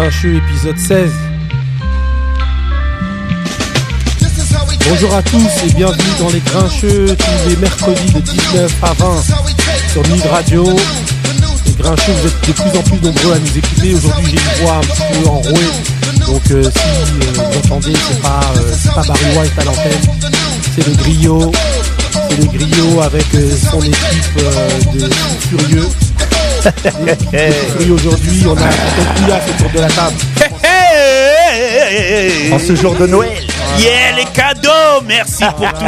Grincheux, épisode 16. Bonjour à tous et bienvenue dans les Grincheux tous les mercredis de 19 à 20 sur Mid Radio. Les Grincheux, vous êtes de plus en plus nombreux à nous écouter. Aujourd'hui, j'ai une voix un petit peu enrouée. Donc euh, si euh, vous entendez, c'est pas, euh, pas Barry White à l'antenne, c'est le griot. C'est le griot avec son équipe de furieux. Et aujourd'hui, on a un là autour de la table. En ce jour de Noël. Yeah, les cadeaux Merci pour tout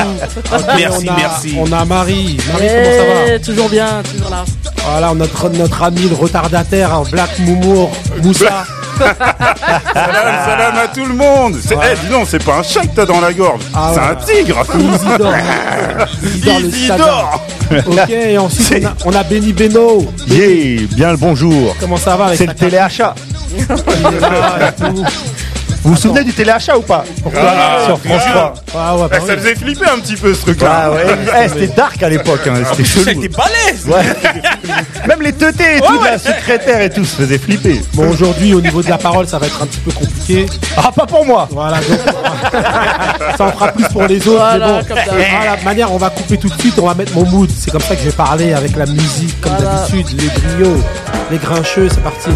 Merci, on a, merci On a Marie. Marie, comment ça va Eh, Toujours bien, toujours là. Voilà, notre, notre ami le retardataire, hein, Black Moumour, Moussa. Salam, salam à tout le monde. C'est, Ouais. eh, dis donc, c'est pas un chat que t'as dans la gorge. Ah c'est ouais. un tigre. Isidore. Isidore le Isidore. Ok, et ensuite on a, on a Benny Beno. Yeah, bien le bonjour. Comment ça va avec C'est le téléachat. Vous vous souvenez du téléachat ou pas Ah, Sur France 3. Ah ouais, bah Eh, ça faisait flipper un petit peu ce truc-là. Ah ouais, Eh, c'était dark à l'époque, hein, c'était C'était chelou. balèze Ouais. Même les teutés et tout, Ouais, la secrétaire et tout se faisait flipper. Bon, aujourd'hui, au niveau de la parole, ça va être un petit peu compliqué. Ah, pas pour moi Voilà, donc, ça en fera plus pour les autres. Voilà, mais bon, comme voilà, de manière, on va couper tout de suite, on va mettre mon mood. C'est comme ça que je vais parler avec la musique, comme Voilà. d'habitude. Les griots, les grincheux, c'est parti.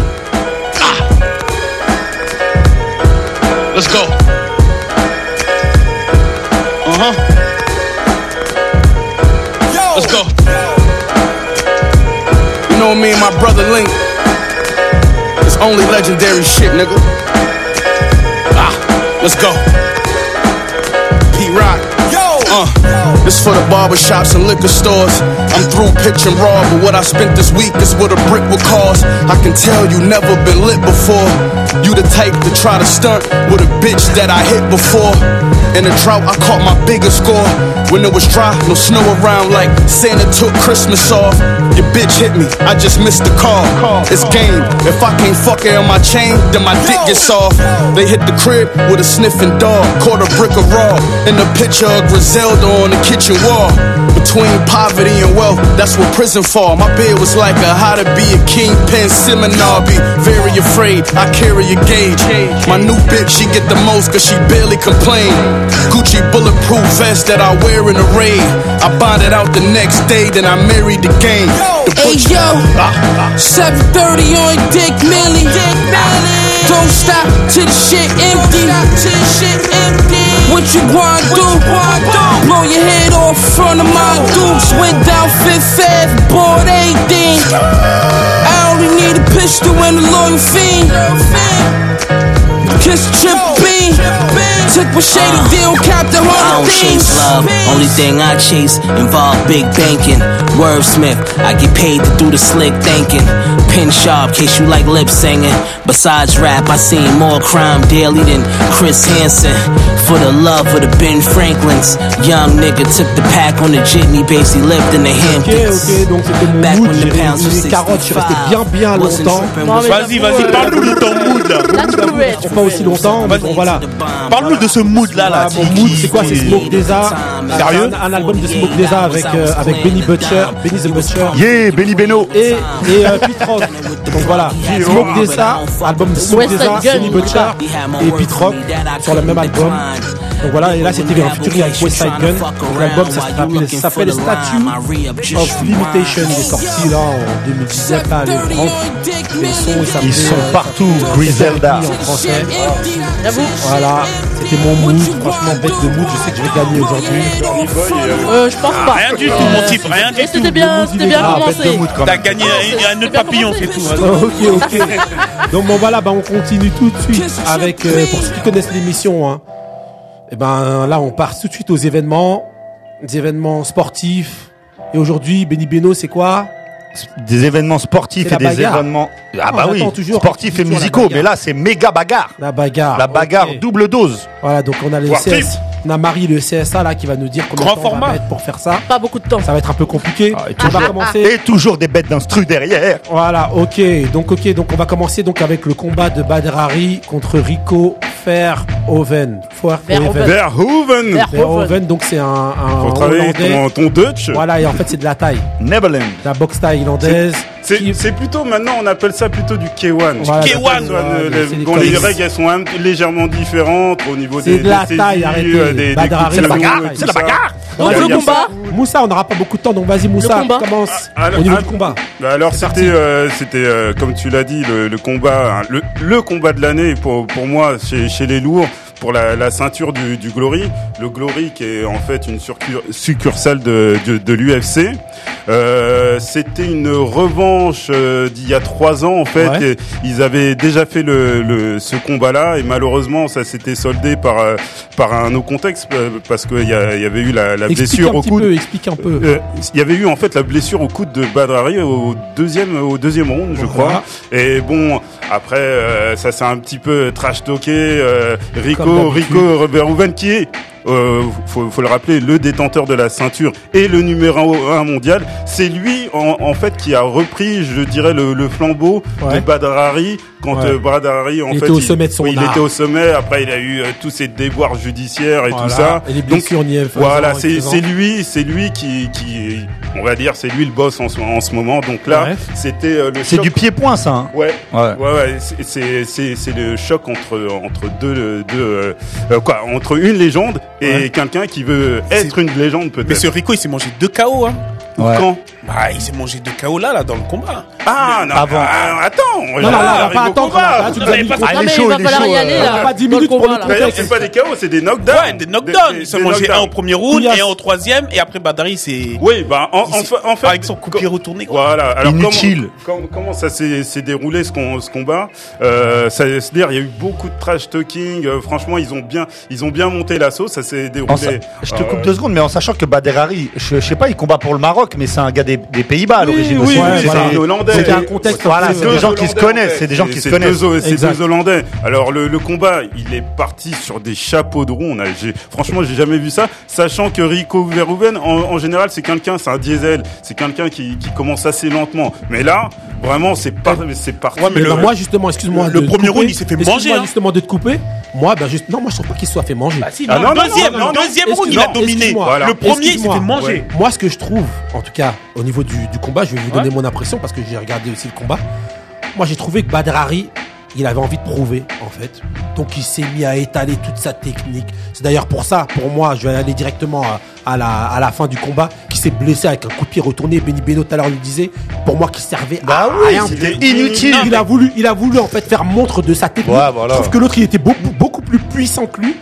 Let's go Uh-huh Let's go You know me and my brother Link. It's only legendary shit, nigga. Ah, let's go. This for the barbershops and liquor stores. I'm through pitching raw, but what I spent this week is what a brick would cost. I can tell you never been lit before. You the type to try to stunt with a bitch that I hit before. In the drought, I caught my biggest score. When it was dry, no snow around, like Santa took Christmas off. Your bitch hit me, I just missed the call. It's game. If I can't fuck her on my chain, then my dick gets off. They hit the crib with a sniffing dog, caught a brick of raw. In the picture of Griselda on the kitchen wall. Between poverty and wealth, that's what prison for. My bed was like a how to be a kingpin seminar. Be very afraid, I carry a gauge. My new bitch, she get the most cause she barely complain. Gucci bulletproof vest that I wear in a raid. I bought it out the next day, then I married the game. The Hey yo, 730 on Dick Millie. Dick Millie. Don't stop till the shit empty. Till the shit empty. What you wanna do? Blow your head off front of my dukes. Went down Fifth Ave, bought everything. I only need a pistol and a loyal fiend. Kiss Trip B. Took my shady deal, count the I whole don't things. chase love. Only thing I chase involve big banking. Wordsmith, I get paid to do the slick thinking. Pin sharp, case you like lip singing. Besides rap, I seen more crime daily than Chris Hansen. For the love of the Ben Franklins, young nigga took the pack on the jitney, basically lived in the Ok, Hamptons. ok, ok, donc c'était mon Back mood. when J'ai the pounds réuni les carottes, je suis resté bien, bien longtemps. tripping, Non, mais Vas-y, vas-y, parle-nous de ton mood là Là, tu pouvais. Longtemps, mais bon, voilà. Parle-nous de ce mood là là mon mood, c'est quoi C'est Smoke Deza. Sérieux un, un album de Smoke Deza avec, euh, avec Benny Butcher, Benny the Butcher. Yeah, Benny Beno. et, et euh, Pete Rock. Donc voilà, Smoke Deza, album de Smoke Gun. Benny Butcher et Pete Rock sur le même album. Donc voilà, et là c'était un featuring avec West Side Gun. L'album ça s'appelle- Statue of Limitation. Il est sorti là en 2017, là, les grands. Les sons, ils sont euh, partout, Griselda. en français. J'avoue. Voilà, c'était mon mood. Franchement, bête de mood, je sais que je vais gagner aujourd'hui. Euh, je pense pas. Rien du tout mon type, rien du tout c'était bien, c'était bien Ah, bête de commencé. mood quand T'as gagné un, un nœud de papillon, c'est tout. hein. ok, ok. Donc bon voilà, bah, on continue tout de suite avec, euh, pour ceux qui connaissent l'émission, hein, et ben là on part tout de suite aux événements, des événements sportifs. Et aujourd'hui, Benny Beno, c'est quoi? Des événements sportifs et des bagarre. événements. Ah Non, bah oui, toujours sportifs et musicaux. Mais là, c'est méga bagarre. La bagarre. La bagarre double dose. Voilà, donc on a le Sportif. CS, on a Marie le CSA là qui va nous dire combien Grand temps on va format. mettre pour faire ça. Pas beaucoup de temps. Ça va être un peu compliqué. Ah, et on va commencer. Et toujours des bêtes d'instru derrière. Voilà, ok. Donc ok, donc on va commencer donc avec le combat de Badr Hari contre Rico Verhoeven. Verhoeven. Verhoeven. Verhoeven. Donc c'est un, un Faut travailler Hollandais. ton, ton Dutch. Voilà, et en fait c'est de la taille, Neverland. la boxe thaïlandaise. C'est qui- plutôt maintenant, on appelle ça plutôt du K1. Voilà, K1, K1, voilà, euh, c'est les- dont les règles elles sont un- légèrement différentes au niveau C'est des, de la des taille, saisies, arrêtez. Des, des Badrari, coups de c'est la bagarre, c'est la bagarre. Donc, le Moussa. combat. Moussa, on n'aura pas beaucoup de temps, donc vas-y Moussa, commence Ah, au niveau ah, du combat. Bah alors c'était euh, c'était euh, comme tu l'as dit le, le combat hein, le, le combat de l'année pour pour moi chez, chez les lourds pour la, la ceinture du, du Glory le Glory qui est en fait une succursale de de, de l'UFC euh, c'était une revanche euh, d'il y a trois ans en fait Ouais. Et ils avaient déjà fait le, le ce combat là et malheureusement ça s'était soldé par euh, par un autre contexte euh, parce qu'il y, y avait eu la, la blessure au coude peu, explique un peu. euh, il y avait eu en fait la blessure au coude de Badrari au deuxième au deuxième round, je Voilà. crois. Et bon, après euh, ça s'est un petit peu trash talké. euh, Rico D'habitude. Rico Verhoeven qui est euh, faut, faut le rappeler, le détenteur de la ceinture et le numéro un mondial, c'est lui en, en fait qui a repris, je dirais, le, le flambeau Ouais. de Badrari quand Ouais. euh, Badrari en Il fait était au sommet de son oui, il art. était au sommet. Après, il a eu euh, tous ces déboires judiciaires et Voilà. tout ça. Et les Donc, blessures faisant, voilà, c'est lui, c'est lui qui, qui, on va dire, c'est lui le boss en ce, en ce moment. Donc là, Ouais. c'était euh, le C'est du pied-point, ça. hein. Ouais, Ouais. ouais, ouais. c'est- C'est c'est c'est le choc entre entre deux deux euh, euh, quoi, entre une légende et Ouais. quelqu'un qui veut être une légende Mais peut-être. ce Rico, il s'est mangé deux KO. Hein. Ouais. Quand Bah, il s'est mangé deux KO là, là, dans le combat. Ah non, Avant. ah, attends. Non, non, on va pas attendre. là, là, tu nous as mais mis parce- le Ah, il Non, est chaud, il est chaud. y aller euh, là. pas 10 dans le minutes pour combat, le là. contexte. D'ailleurs, c'est pas des KO, c'est des knockdowns. Ouais, des knockdowns. Des- il s'est des mangé knockdowns. un au premier round et un au troisième. Et après, Badari, c'est. Oui, bah en, il en, s'est- fa- en fait, Avec son coup de pied retourné, quoi. Voilà. Alors Inutile. Comment, com- comment ça s'est s'est déroulé ce, com- ce combat? Euh, ça, C'est-à-dire, il y a eu beaucoup de trash talking. euh, franchement, ils ont bien, ils ont bien monté la sauce. Ça s'est déroulé. En sa- Je te euh, coupe deux secondes, mais en sachant que Baderari, je, je sais pas, il combat pour le Maroc, mais c'est un gars des, des Pays-Bas à l'origine oui, aussi. Ouais, c'est voilà. un Hollandais. C'était un contexte Voilà, c'est des gens qui se connaissent, c'est des gens qui se C'est connaissent. C'est deux Hollandais. Alors le, le combat, il est parti sur des chapeaux de roue. On a, franchement, j'ai jamais vu ça. Sachant que Rico Verhoeven, en, en général, c'est quelqu'un, c'est un diesel. C'est quelqu'un qui, qui commence assez lentement. Mais là, vraiment, c'est pas, c'est parti. Ouais, mais le- bah, moi justement, excuse-moi. le premier round, il s'est fait manger, hein. justement de te couper. Moi, bah juste, non, moi je trouve pas qu'il se soit fait manger. Bah, si, Ah, non, non, non, deuxième, non, deuxième round, il a dominé. Le premier, il s'est fait manger. Moi, ce que je trouve, en tout cas, au niveau du, du combat, je vais vous donner Ouais. mon impression parce que j'ai regardé aussi le combat. Moi, j'ai trouvé que Badrari, il avait envie de prouver, en fait. Donc, il s'est mis à étaler toute sa technique. C'est d'ailleurs pour ça, pour moi, je vais aller directement à, à la, à la fin du combat, qui s'est blessé avec un coup de pied retourné. Benny Beno tout à l'heure le disait. Pour moi, qui servait Bah à oui, rien. c'était Il- inutile. Il a voulu, il a voulu en fait faire montre de sa technique. Ouais, voilà. Je trouve que l'autre, il était beaucoup, beaucoup plus puissant que lui.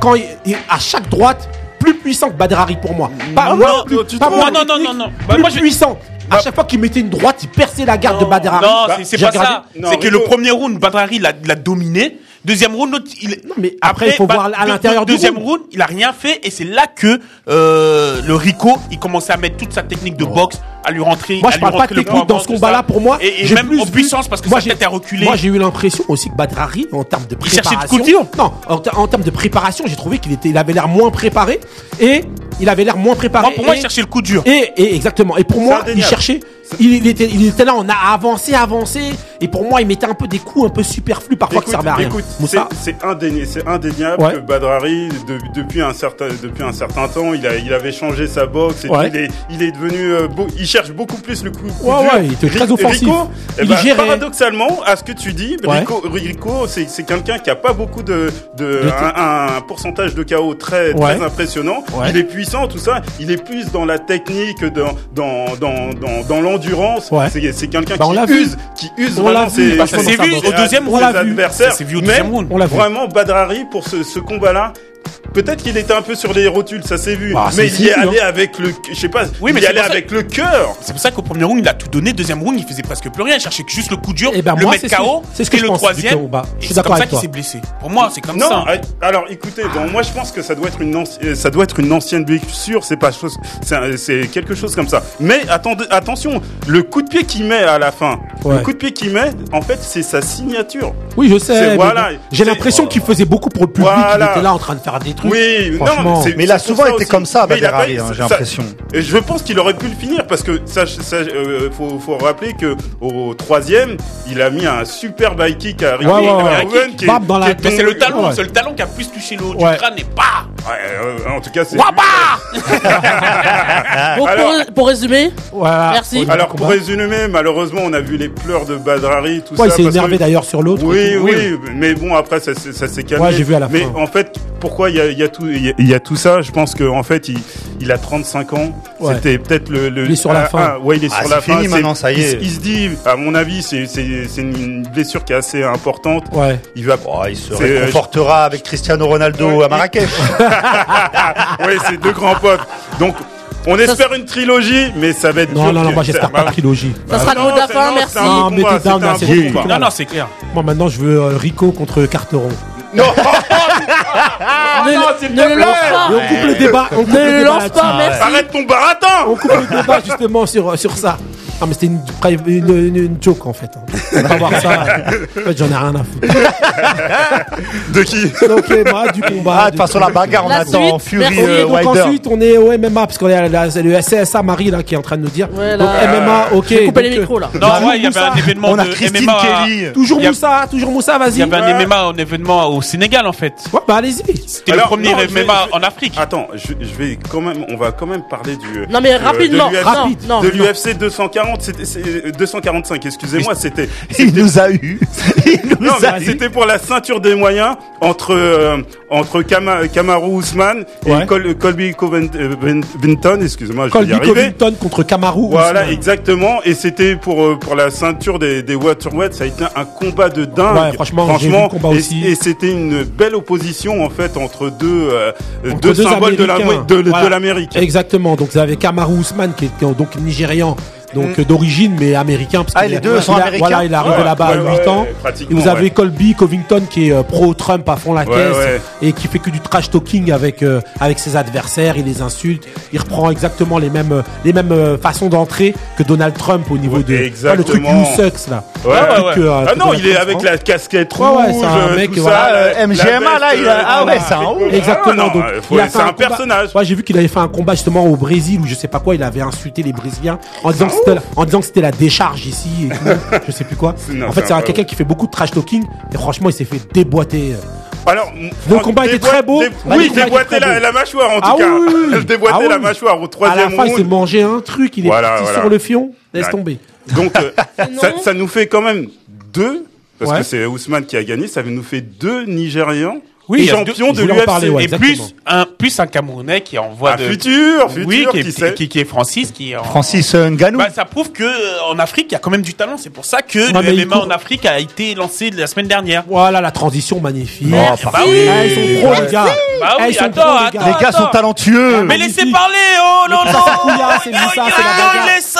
Quand il, il- à chaque droite, plus puissant que Badrari pour moi. Pas Non, non, plus- tu pas trouves moi, Non, non, non, non. Bah, plus moi, je- puissant. À chaque fois qu'il mettait une droite, il perçait la garde de Badrari. Non, Bah, c'est- pas regardé. ça. C'est que le premier round, Badrari l'a dominé. Deuxième round, il. Non, mais après, il faut voir à l'intérieur du Deuxième round. round, il a rien fait et c'est là que euh, le Rico, il commençait à mettre toute sa technique de boxe, à lui rentrer. Moi, je parle pas de technique dans ce combat-là. Pour moi, Et, et même plus en puissance parce que moi, sa j'ai- tête. Moi, j'ai eu l'impression aussi que Badrari, en termes de Il cherchait préparation. le coup dur. Non, en, en termes de préparation, j'ai trouvé qu'il était, il avait l'air moins préparé et il avait l'air moins préparé. Moi, pour moi, et- il cherchait le coup dur. Et, et exactement. Et pour moi, il cherchait. Il, il était, il était là, on a avancé, avancé. Et pour moi, il mettait un peu des coups un peu superflus parfois qui Écoute, servaient à rien. écoute, c'est indéniable, c'est indéniable Ouais. que Badrari, de- depuis un certain, depuis un certain temps, il a, il avait changé sa boxe. Et Ouais. il est, il est devenu, euh, beau- il cherche beaucoup plus le coup. coup Ouais, dur. ouais, il était très offensif. Rico, eh Il ben, paradoxalement, à ce que tu dis. Rico, Rico, c'est quelqu'un qui a pas beaucoup de, un, un pourcentage de KO très, très impressionnant. Il est puissant, tout ça. Il est plus dans la technique, dans, dans, dans, dans, dans l'endurance. Ouais. C'est c'est quelqu'un Bah, qui use, qui use On l'a vu, vu sa au deuxième On round. l'a ses vu. adversaires. Ça s'est vu au deuxième round. Vraiment, Badrari, pour ce, ce combat-là, peut-être qu'il était un peu sur les rotules, ça s'est vu. Ah, mais c'est- il y est c'est vu, allé avec le, je sais pas, Oui, mais il y c'est allait ça- avec le cœur. C'est pour ça qu'au premier round, il a tout donné. Deuxième round, il faisait presque plus rien. Il cherchait que juste le coup dur, Eh ben, le moi, mettre c'est KO. c'est ce que et je le pense du troisième. combat. Je et suis c'est d'accord ça toi. s'est blessé. Pour moi, c'est comme Non, ça. euh, alors écoutez, bon, moi je pense que ça doit être une anci- euh, ça doit être une ancienne blessure, c'est pas chose, c'est c'est quelque chose comme ça. Mais attendez, attention, le coup de pied qu'il met à la fin, Ouais. le coup de pied qu'il met, en fait, c'est sa signature. Oui, je C'est- sais. voilà, J'ai c'est- l'impression qu'il faisait beaucoup pour le public. Il était là en train de faire des des trucs. Oui, Franchement. non, Mais il a souvent ça été aussi. comme ça, Mais il a Bader Ali, pas- hein, j'ai ça- l'impression. Et je pense qu'il aurait pu le finir parce que ça, ça, euh, faut, faut rappeler que au troisième, il a mis un super high kick à Ricky Ouais, ouais, ouais. Qui est- Bam dans la qui est Mais c'est le talon, Ouais. c'est le talon qui a plus touché le haut Ouais. du crâne et bah Ouais, euh, en tout cas, c'est. Alors- pour, pour résumer, Voilà. Merci. Alors pour résumer, malheureusement, on a vu les pleurs de Badrari, tout Ouais, il ça. s'est énervé que- d'ailleurs sur l'autre. Oui, Oui. oui, mais bon après ça, s'est- ça s'est calmé. Ouais, j'ai vu à la mais fin. en fait, pourquoi il y a, il y a tout, il y a, il y a tout ça Je pense que en fait, il, il a 35 ans. Ouais. C'était peut-être le, le. Il est sur la ah, fin. ah, ouais, il est Ah, sur la fin. fini maintenant, ça y est. Il, se dit, à mon avis, c'est une blessure qui est assez importante. Ouais. Il va. Oh, il se euh, réconfortera avec Cristiano Ronaldo Ouais, à Marrakech. oui, c'est deux grands potes. Donc. On espère une trilogie, mais ça va être Non, non, non, moi j'espère pas de trilogie. ça sera le mot de la fin, non, merci. Non, down, c'est. Non, non, c'est clair. Moi maintenant je veux euh, Rico contre Carteron. ne, ne le lance pas. On coupe le débat. On coupe Ne le lance pas, merci. Arrête ton baratin On coupe le débat justement sur, sur ça. Ah, mais c'était une, joke en fait. Hein. Pas voir ça. En fait, j'en ai rien à foutre. de qui? Ok, bah, du combat. Ah, de toute façon, la bagarre, on la attend. Fury, euh, donc, Wilder. Ensuite, on est au MMA, parce qu'on est le CSA Marie là, qui est en train de nous dire. Ouais, donc, euh, MMA, ok. Les euh, micros là. Non, ouais, il y avait un événement on a de Christine Kelly. Toujours. Moussa, toujours Moussa, vas-y. Il y avait un MMA, un événement au Sénégal en fait. Ouais, bah allez-y. C'était le premier MMA en Afrique. Attends, je, vais quand même, on va quand même parler du. Non, mais rapidement. rapidement. De l'UFC 240. 240, c'était c'est- 245. Excusez-moi, c'était. Il nous a eu. Il nous Non, mais a eu. c'était pour la ceinture des moyens entre euh, entre Kama, Kamaru Usman et Ouais. Col- Colby Covington. Excusez-moi, je vais y Colby arriver. Covington contre Kamaru. Voilà, exactement. Et c'était pour euh, pour la ceinture des des welterweights. Ça a été un combat de dingue. Ouais, franchement, le combat et, aussi. et c'était une belle opposition en fait entre deux euh, Entre deux, deux symboles de la- Américains. de, de Voilà. l'Amérique. Exactement. Donc vous avez Kamaru Usman qui est donc nigérian, donc euh, d'origine mais américain parce Ah, qu'il les deux il sont américains Voilà, il est arrivé Ouais, là-bas ouais, à 8 ouais, ans. Et vous avez ouais. Colby Covington qui est euh, pro-Trump à fond la Ouais, caisse ouais. et qui fait que du trash talking avec euh, avec ses adversaires, il les insulte, il reprend exactement les mêmes les mêmes euh, façons d'entrer que Donald Trump au niveau Ouais, de Ah, le truc. You Sucks là. Truc, euh, Ah non, Donald il est Trump avec la casquette rouge, ouais, c'est un mec, tout voilà. ça. La MGMA, là, il a- ah ouais, voilà. c'est un ouf. Exactement. Il c'est un personnage. Ouais, j'ai vu qu'il avait fait un combat justement au Brésil ou je sais pas quoi. Il avait insulté les Brésiliens en disant c'était en disant que c'était la décharge ici et tout. je sais plus quoi. Non, en fait, c'est un- un- quelqu'un qui fait beaucoup de trash talking et franchement, il s'est fait déboîter. Alors, Le combat était très beau. oui, déboîter la, mâchoire en tout Ah cas. oui, oui, déboîter Ah la mâchoire au À la troisième fin, il s'est round. mangé un truc. Il est Voilà, parti voilà. sur le fion. Laisse Ouais. tomber. Donc, euh, ça, ça nous fait quand même deux, parce Ouais. que c'est Ousmane qui a gagné, ça nous fait deux Nigérians Oui, deux- de l'UFC. ouais. Et exactement. plus un, plus un Camerounais qui est en voie Un de. futur, futur, oui, qui qui est, sait. qui, qui est Francis, qui est en- Francis euh, Ngannou. Bah, ça prouve que euh, en Afrique, il y a quand même du talent. C'est pour ça que Ouais, le MMA court- en Afrique a été lancé la semaine dernière. Voilà la transition magnifique. Merci. Bah oui. Ah, ils sont pros, les gars. Bah Ah, oui, ils sont attends, pros, les attends. gars. Les gars sont talentueux. Mais laissez parler, oh non, non c'est Moussa, la laisse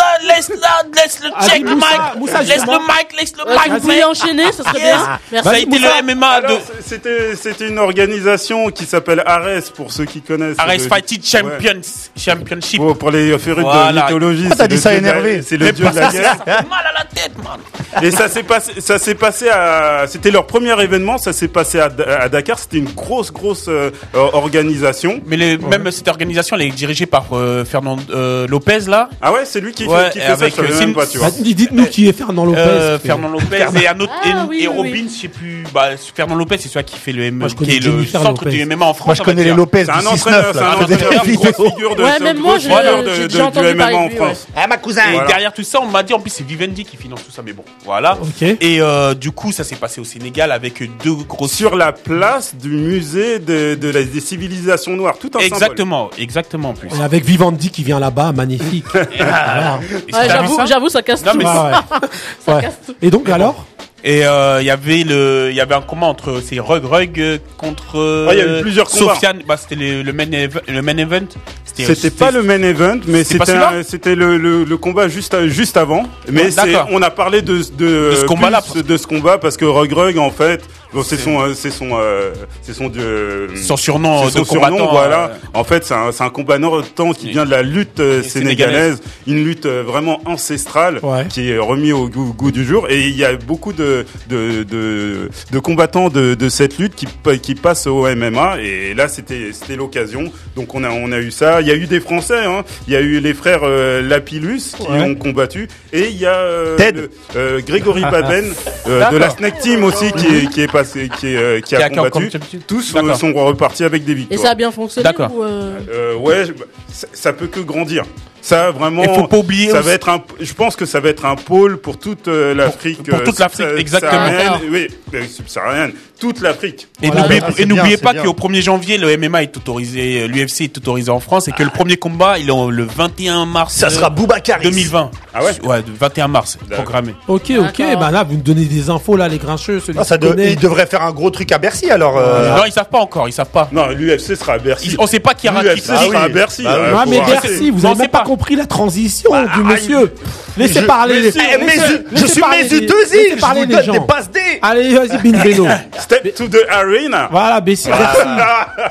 laisse le Ah, check Moussa, laisse le mic, laisse le si vous mic. pouviez enchaîner, ça serait bien. Ça a été le MMA de c'était une organisation qui s'appelle Ares, pour ceux qui connaissent. Ares Le- Fighting Ouais. Champions, Championship. Pour, pour les férus Voilà. de mythologie. Pourquoi t'as dit ça énervé C'est le dieu de la guerre. Ça fait mal à la tête, man. Et ça s'est passé, ça s'est passé à, c'était leur premier événement, ça s'est passé à, à Dakar, c'était une grosse, grosse euh, euh, organisation. Mais les, même cette organisation, elle est dirigée par euh, Fernand euh, Lopez, là. Ah ouais, c'est lui qui Ouais, fait, qui fait ça, avec, je euh, même Sin- pas, tu vois. Bah, Dites-nous qui est Fernand Lopez. Euh, Fernand Lopez et un autre Ah, et, oui, et oui, Robin, oui. je sais plus. Bah, Fernand Lopez, c'est celui qui fait le M, je qui est le centre Lopez. du MMA en France. Moi, je connais les. Lopez C'est un entraîneur, 6-9, c'est un entraîneur, grosse figure de, Ouais, même moi, j'ai- entendu MMA parler en. France. Ah, ma cousin. Et derrière tout ça, on m'a dit en plus c'est Vivendi qui finance tout ça, mais bon, voilà. Ok. Et euh, du coup, ça s'est passé au Sénégal avec deux grosses. Sur la place du musée de, de la- des civilisations noires, tout un symbole. Exactement, exactement en plus. Et avec Vivendi qui vient là-bas, magnifique. Ouais, j'avoue, ça j'avoue, ça casse Non, tout. mais Ouais, ouais. Ouais. casse tout. Et donc alors? Et euh, il y avait le, il y avait un combat entre c'est Rug Rug euh, contre. euh, Ah, il y avait plusieurs combats. Sofiane, bah c'était le, le main event, le main event. C'était pas le main event, mais c'était c'était le, le, le combat juste juste avant. Mais on a parlé de de, De ce combat-là, plus de ce combat parce que Rug Rug en fait bon, c'est son euh, c'est son euh, c'est son euh, Son surnom c'est de son surnom, combattant, voilà. euh, En fait, c'est un, c'est un combattant qui vient de la lutte euh, sénégalaise, une lutte euh, vraiment ancestrale Ouais. qui est remis au goût, goût du jour. Et il y a beaucoup de de, de, de combattants de, de cette lutte qui qui passent au MMA. Et là, c'était c'était l'occasion. Donc on a on a eu ça. Il y a eu des Français. Hein. Il y a eu les frères euh, Lapillus qui Ouais. ont combattu. Et il y a euh, Ted. le- euh, Grégory Baben euh, de la. Snack Team aussi qui est qui est passé qui est, euh, qui Qui a a- qui a combattu. Tous euh, sont repartis avec des Et victoires. ça a bien fonctionné D'accord. ou, euh, Euh, ouais, je- ça, ça peut que grandir. Ça vraiment. Et faut pas oublier Ça aussi- va être un. Je pense que ça va être un pôle pour toute euh, l'Afrique. pour toute l'Afrique, subsa- exactement. Oui, euh, subsaharienne. Toute l'Afrique. Et Voilà, n'oubliez ah, pas qu'au 1er janvier, le MMA est autorisé, l'UFC est autorisé en France et que le premier combat, il est le 21 mars Ça euh, sera Boubacar 2020. Ah ouais Ouais, le 21 mars, programmé. Ok, ok. Bah là, vous nous donnez des infos là, les grincheux. Celui Ah, ça de- connaît. il devrait faire un gros truc à Bercy alors. euh, Non, ils savent pas encore, ils savent pas. Non, l'UFC sera à Bercy. Ils- on sait pas qui aura qui sera oui. à Bercy. Bah euh, Ah mais. Bercy, vous Non, avez c'est même pas pas. compris la transition Bah, du monsieur. Laissez je- parler Eh, laissez- yeux- Je suis parler mes yeux les- deux laissez îles, je parler vous les donne gens. des passes D. Allez, vas-y, Bin Beno. Step to the arena. Voilà, Bercy. Bercy.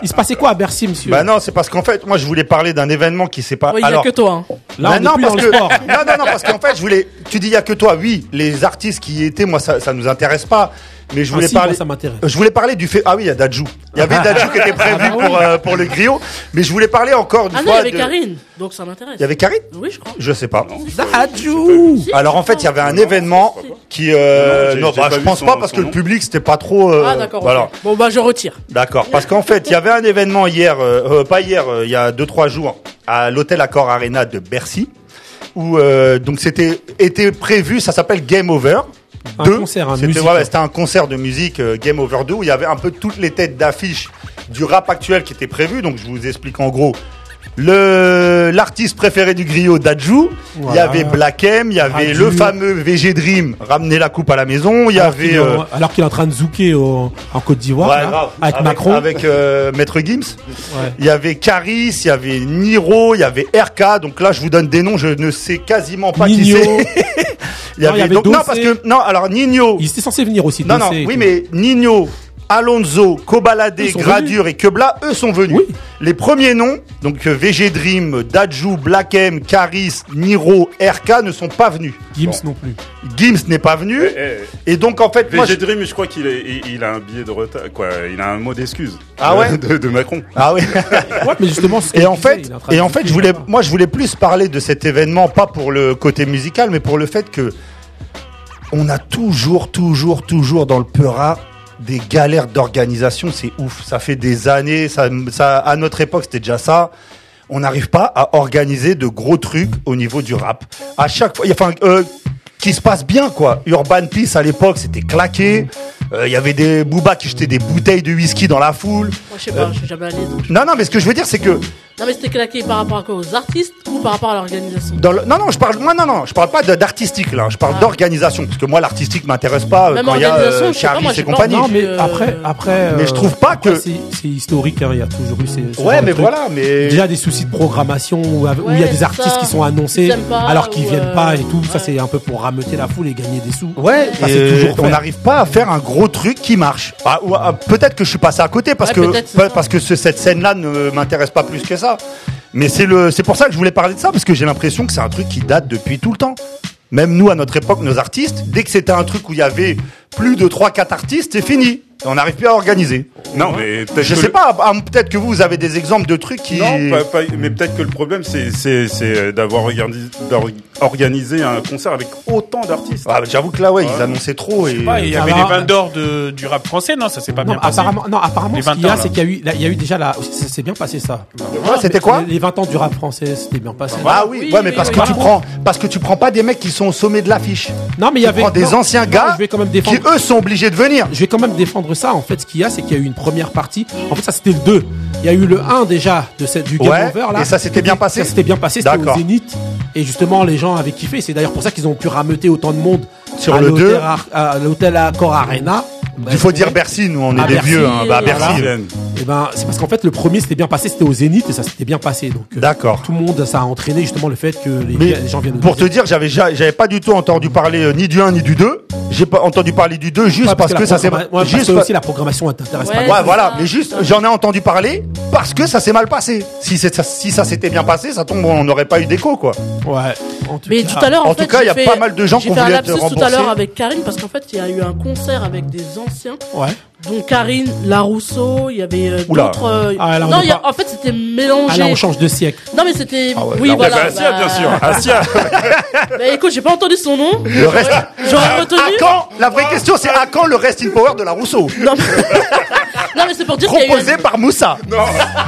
Il se passait quoi à Bercy, monsieur Bah non, c'est parce qu'en fait, moi je voulais parler d'un événement qui s'est pas. ouais, il y a alors, que toi. hein. Là, Bah on est non, plus parce dans que... le sport. non, non, non, parce qu'en fait, je voulais. Tu dis il y a que toi, oui. Les artistes qui y étaient, moi, ça, ça nous intéresse pas. Mais je Ah voulais moi, parler. ça m'intéresse. Je voulais parler du fait. Ah oui, il y a Dadju. Il y avait Dadju qui était prévu Ah bah oui. pour euh, pour le griot. Mais je voulais parler encore une Ah non, il y avait de- Karine, donc ça m'intéresse. Il y avait Karine? Oui, je crois. Je sais pas. Adjou Si, Alors en fait, il y avait un événement qui. euh, Non, bah, je pense son- pas parce que le public c'était pas trop. euh, Ah d'accord. Bon bah je retire. D'accord. Parce qu'en fait, il y avait un événement hier, euh, euh, pas hier, euh, il y a deux trois jours, à l'hôtel Accor Arena de Bercy, où euh, donc c'était était prévu, ça s'appelle Game Over. Un 2. concert, un C'était un concert de musique euh, Game Over 2 où il y avait un peu toutes les têtes d'affiche du rap actuel qui étaient prévues. Donc je vous explique en gros. Le l'artiste préféré du griot Dadju, il y Voilà. avait Black M, il y avait le fameux VG Dream, ramener la coupe à la maison, il y alors qu'il avait est euh, alors qu'il est en train de zouker au- en Côte d'Ivoire, Ouais, là, grave. avec, Macron. avec euh, Maître Gims. Ouais. Il y avait Caris, il y avait Niro, il y avait RK. Donc là, je vous donne des noms, je ne sais quasiment pas qui Nino. c'est. il y Non, avait, il y avait donc, non parce que non, alors Nino. Il était censé venir aussi. Non non, oui mais Nino, Alonso, Kobalade, Gradure et Kebla, eux sont venus. Oui. Les premiers noms, donc euh, VG Dream, Dadju, Black M, Caris, Niro, RK ne sont pas venus. Gims non plus. Gims n'est pas venu. Eh, Et donc en fait, moi, VG je- Dream, je crois qu'il il, a un billet de retard, quoi. Il a un mot d'excuse. Ah de- ouais de, de Macron. ah oui. Ouais, mais justement, ce Et en fait, de et en fait, je voulais, moi, je voulais plus parler de cet événement, pas pour le côté musical, mais pour le fait que on a toujours, toujours, toujours dans le Peura des galères d'organisation. C'est ouf. Ça fait des années. Ça, à notre époque, c'était déjà ça. On n'arrive pas à organiser de gros trucs au niveau du rap. À chaque fois, enfin, euh, qui se passe bien, quoi. Urban Peace, à l'époque, c'était claqué. Euh, Il y avait des boobas qui jetaient des bouteilles de whisky dans la foule. Moi je sais pas, je suis jamais allé donc. Non, non, mais ce que je veux dire, c'est que Non mais c'était claqué par rapport à quoi Aux artistes ou par rapport à l'organisation? Dans le- Non, non, je parle, moi, non, non, je parle pas de- d'artistique là, je parle Ah. d'organisation, parce que moi, l'artistique m'intéresse pas euh, Même quand il y a organisation, euh, je sais pas, moi, Caris j'ai et pas compagnie. Non, mais Euh, après, après. Mais euh, je trouve pas après, que- C'est c'est historique, hein, il y a toujours eu ces. ce Ouais, genre de mais trucs. voilà, mais Déjà des soucis de programmation où où il y a Ouais, des artistes ça, qui sont annoncés ils aiment pas, alors qu'ils ou, viennent euh, pas et tout. Ça, ouais. c'est un peu pour rameuter la foule et gagner des sous. Ouais, Ça, c'est et toujours on n'arrive pas à faire un gros truc qui marche. Ah, ou, ah, peut-être que je suis passé à côté parce Ouais, que parce ce- cette scène-là ne m'intéresse pas plus que ça. Mais c'est le c'est pour ça que je voulais parler de ça parce que j'ai l'impression que c'est un truc qui date depuis tout le temps. Même nous à notre époque, nos artistes, dès que c'était un truc où il y avait plus de 3 4 artistes, c'est fini. On n'arrive plus à organiser. Non, mais peut-être Je que sais le- pas, ah, peut-être que vous, vous avez des exemples de trucs qui. Non, pas- pas- mais peut-être que le problème, c'est c'est- c'est d'avoir organi- d'or- organisé un concert avec autant d'artistes. Ah, J'avoue que là, ouais, Ouais. ils annonçaient trop. Et... Ouais, il y avait va. les vendeurs de, du rap français, non Ça s'est pas Non, bien passé. apparemment, non, apparemment, Les ce qu'il y 20 a, ans, c'est là. qu'il y a eu, là, il y a eu déjà la, ça s'est bien passé ça. Ouais, c'était quoi les, les 20 ans du rap français, c'était bien passé. Ah oui, Oui, ouais, mais parce oui, que oui. tu prends, parce que tu prends pas des mecs qui sont au sommet de l'affiche. Non, mais il y Tu avait prends des non, anciens non, gars je vais quand même qui défendre. eux sont obligés de venir. Je vais quand même défendre ça. En fait, ce qu'il y a, c'est qu'il y a eu une première partie. En fait, ça c'était le 2. Il y a eu le 1 déjà de cette, du Game Ouais, Over là. et ça s'était bien passé Ça s'était bien passé, c'était au. Zénith. Et justement, les gens avaient kiffé. C'est d'ailleurs pour ça qu'ils ont pu rameuter autant de monde Sur à le l'hôtel 2. Ar- à l'hôtel Accor Arena. Il faut dire Bercy, nous on est À des vieux, hein, bah, Bercy. Et ben, c'est parce qu'en fait, le premier s'était bien passé, c'était au Zénith et ça s'était bien passé. Donc, euh, D'accord. tout le monde, ça a entraîné justement le fait que les, gens viennent pour te dire, j'avais ja- j'avais pas du tout entendu parler euh, ni du 1 ni du 2. J'ai pas entendu parler du 2 juste parce, que ça s'est ouais, parce juste aussi la programmation t'intéresse Ouais. pas. Ouais, voilà, mais juste j'en ai entendu parler parce que ça s'est mal passé. Si ça, si ça s'était bien passé, ça tombe on n'aurait pas eu d'écho quoi. Ouais. En tout Mais cas. tout à l'heure, En tout fait, cas, il y a pas mal de gens qui J'ai ont fait un lapsus tout à l'heure avec Karine parce qu'en fait, il y a eu un concert avec des Ouais. Dont Karine, Larousseau, il y avait euh, Oula. d'autres. euh, Ah, là, on non, est il y a- pas- en fait, c'était mélangé. Ah là, on change de siècle. Non, mais c'était. Ah ouais, oui, là, voilà. bah, Asia, bah, bien sûr. Asia. Bah, écoute, j'ai pas entendu son nom. Le reste. J'aurais retenu. À quand La vraie question c'est à quand le Rest in Power de la Rousseau Non, mais, non, mais c'est pour dire qu'il y a eu. un- proposé par Moussa. Non,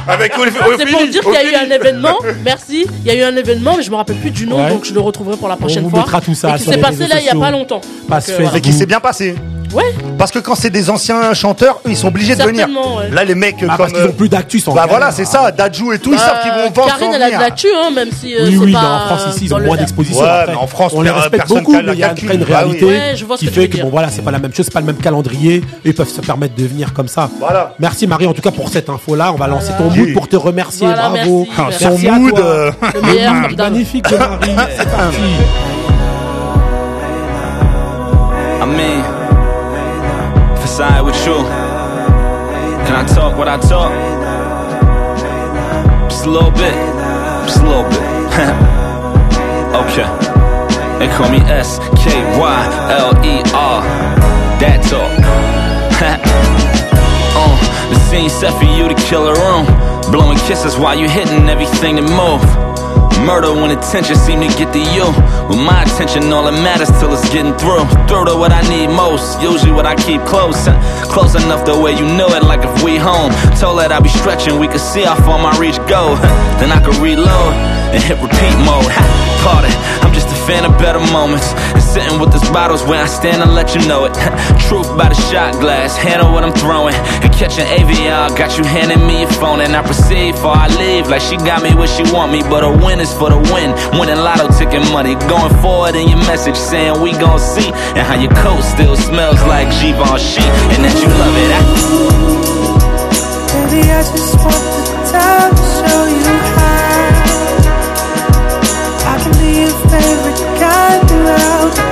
avec Ophélie. C'est pour dire qu'il y a eu un événement. Merci. Il y a eu un événement, mais je me rappelle plus du nom, Ouais. donc je le retrouverai pour la prochaine vous fois. mettra tout ça Et qui sur s'est les passé réseaux là il y a sociaux. pas longtemps. Passe Donc, euh. Mais qui s'est bien passé. Ouais. Parce que quand c'est des anciens chanteurs, eux, ils sont obligés de venir. Certainement, ouais. Là les mecs Ah, comme parce qu'ils euh, ont plus d'actu sans bah galère. voilà, c'est ça, Dajou et tout, ils Bah, savent qu'ils vont vendre Karine, sans elle a de venir. la tue, hein, même si euh, Oui, c'est oui, pas mais en France, ici, ils dans ont le- moins d'exposition. Ouais, après. mais en France, on les per- respecte personne beaucoup, mais il y a calcul. une Bah oui. réalité Ouais, je vois ce qui que tu fait veux que, dire. bon, voilà, c'est pas la même chose, c'est pas le même calendrier. Ils peuvent se permettre de venir comme ça. Voilà. Merci Marie, en tout cas, pour cette info-là. On va lancer ton mood pour te remercier. Voilà, Bravo. merci, Son Merci à mood. toi. euh, Le meilleur, magnifique de Marie. C'est parti. Alright with you, can I talk what I talk? Just a little bit, just a little bit. okay. They call me S K Y L E R. That talk. uh, the scene set for you to kill a room. Blowing kisses while you hitting everything that move. Murder when attention seem to get to you. With my attention, all that matters till it's getting through. Through to what I need most, usually what I keep close. Close enough the way you know it, like if we home. Told that I be stretching, we could see how far my reach go. then I could reload and hit repeat mode. Ha, I'm just a fan of better moments. And sitting with this bottle's where I stand and let you know it. Truth by the shot glass, handle what I'm throwing. And catching AVR, got you handing me your phone. And I proceed before I leave, like she got me where she want me. But a win is for the win. Winning lotto ticket money. Going forward in your message saying we gon' see. And how your coat still smells like Givenchy. And that you love it. I- Baby, I just want the time to show you how I can be your favorite guy throughout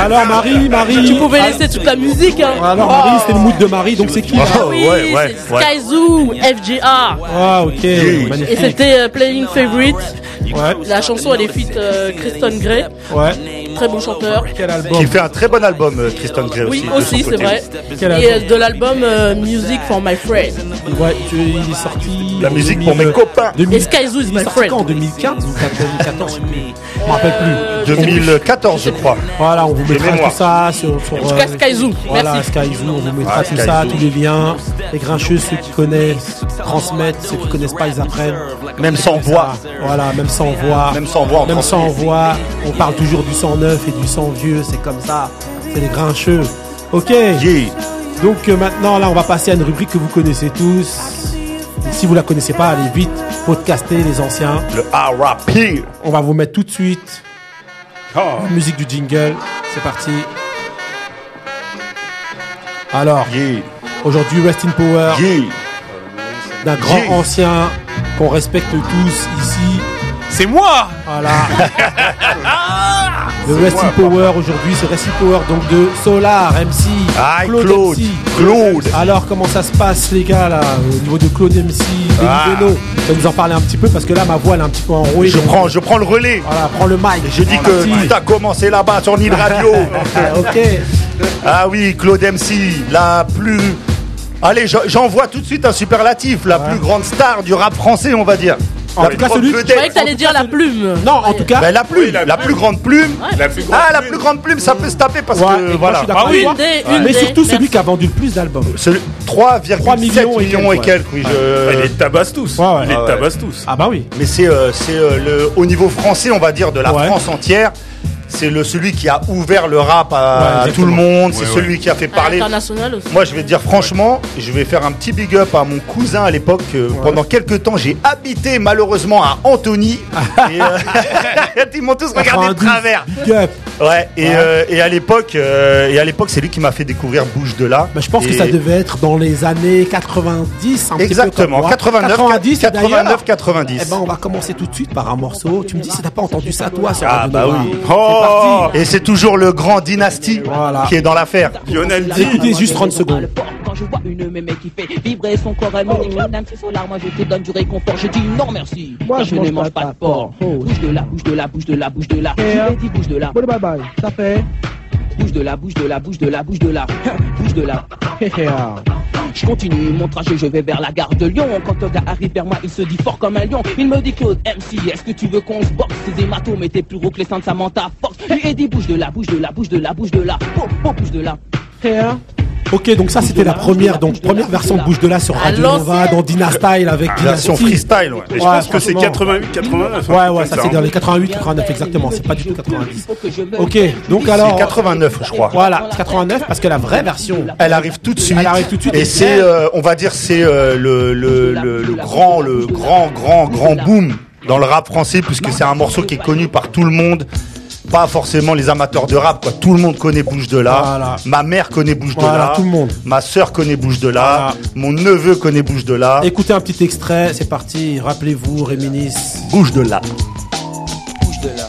Alors, Marie, Marie. Tu pouvais laisser toute la musique, hein. Alors, Marie, c'était le mood de Marie, donc c'est qui Oh, Oui, ouais, ouais, c'est ouais. Sky Zoo, FGA. Ah, ok. Et Magnifique. c'était euh, Playing Favorite. Ouais, La chanson, elle est feat euh, Kristen Gray. ouais. Très bon chanteur. Quel album Qui fait un très bon album, euh, Tristan Gray aussi. Oui, aussi, c'est vrai. Quel Et euh, de l'album euh, Music for My Friend. Ouais, tu- il est sorti. La musique pour 2000, mes copains. 2000 Et Sky Zoo is my friend. quand, en 2015 ou 2014 je me rappelle plus. 2014, je crois. Voilà, on vous mettra tout ça sur. sur, En tout cas, euh, Sky Zoo. Voilà, Merci. Sky Zoo, on vous mettra Ah, tout Sky ça, Zoo. tous les liens. Les grincheux, ceux qui connaissent, transmettent, ceux qui connaissent pas, ils apprennent. Même sans voix. Voilà, même sans voix. Même sans voix, on Même sans voix. On parle toujours du sang neuf et du sang vieux, c'est comme ça. C'est les grincheux. Ok. Yeah. Donc euh, maintenant, là, on va passer à une rubrique que vous connaissez tous. Et si vous la connaissez pas, allez vite podcaster les anciens. Le R.A.P. On va vous mettre tout de suite la musique du jingle. C'est parti. Alors, Yeah. aujourd'hui, Rest in Power Yeah. d'un grand Yeah. ancien qu'on respecte tous ici. C'est moi Voilà. Le Rest in Power aujourd'hui, c'est Rest in Power donc de Solar, MC, Ah, Claude, Claude. MC. Claude. Alors comment ça se passe les gars là au niveau de Claude MC, Benny Ah. Beno Tu vas nous en parler un petit peu parce que là ma voix elle est un petit peu enrouée. Je prends, je prends le relais. Voilà, prends le mic. Je dis que tout a commencé là-bas sur Nid Radio. Ah, ok. Ah oui, Claude MC, la plus. Allez, j'en- j'envoie tout de suite un superlatif, la plus grande star du rap français, on va dire. En La tout cas, celui- Je croyais que t'allais dire la plume. Non, en tout cas. Ben, la plume, Oui, la plus grande plume. La plus grande Ah, la plus grande plume, ça peut se taper parce que voilà. Ah Mais des. surtout celui qui a vendu le plus d'albums. Celui- 3,7 3 millions, millions et quelques, oui. Je- les tabasse tous. Ouais, ouais. Il les Ah tabasse tous. Ah bah oui. Mais c'est euh, c'est, euh, le au niveau français, on va dire, de la. France entière. C'est le celui qui a ouvert le rap à, Ouais, à tout exactement. le monde, c'est Ouais, celui qui a fait parler. l'international aussi. Moi, je vais te dire franchement, je vais faire un petit big up à mon cousin à l'époque. euh, Pendant quelques temps, j'ai habité malheureusement à Antony. et, euh, ils m'ont tous regardé de 92, travers. big up. Ouais. Et, euh, et à l'époque, euh, et à l'époque, c'est lui qui m'a fait découvrir Bouge de là. Bah, je pense que ça devait être dans les années 90, un petit peu Exactement, comme moi. 89, 90, et d'ailleurs, 89, 90. Eh ben, on va commencer tout de suite par un morceau. Tu me dis si t'as pas entendu ça, toi, sur Ah bah oui. Parti. Et c'est toujours le grand Dynasty Voilà. qui est dans l'affaire. Lionel D. Écoutez juste 30 secondes. Quand je vois une mémé qui fait vibrer son corps, elle me dit Madame, c'est solar, moi je te donne du réconfort. Je dis non merci, moi je ne mange pas de porc. Bouge de là, bouge de là, bouge de là, bouge de là. Je dit bouge de là. Bye bye, ça fait. Bouge de là, bouge de là, bouge de là, bouge de là. Bouge de là. Je continue mon trajet, je vais vers la gare de Lyon. Quand gars arrive vers moi, il se dit fort comme un lion. Il me dit Claude MC, est-ce que tu veux qu'on se boxe Ces hématomes? Étaient plus gros que les seins de Samantha Fox. Ai dit bouge de là, bouge de là, bouge de là, bouge de là. Oh, oh, bouge de là. Ok, donc ça c'était la première, donc première version de Bouge de là sur Radio Nova, dans Dina Style avec Version Dynasty. freestyle, ouais. Et je Ouais, pense que c'est franchement. 88, 89. Ouais, hein, ouais, comme ça c'est dans les 88, 89 exactement, c'est pas du tout 90. Faut que je me Ok, donc C'est alors. C'est 89, je crois. Voilà, 89 parce que la vraie version. Elle arrive tout de suite. Elle arrive tout de suite. Et c'est, euh, on va dire, c'est euh, le, le, le, le grand, le grand, grand, grand boom dans le rap français, puisque c'est un morceau qui est connu par tout le monde. Pas forcément les amateurs de rap, quoi. Tout le monde connaît Bouge de là. Voilà. Ma mère connaît Bouge de Voilà, là. tout le monde. Ma sœur connaît Bouge de là. Voilà. Mon neveu connaît Bouge de là. Écoutez un petit extrait, c'est parti. Rappelez-vous, Réminis. Bouge de là. Bouge de là.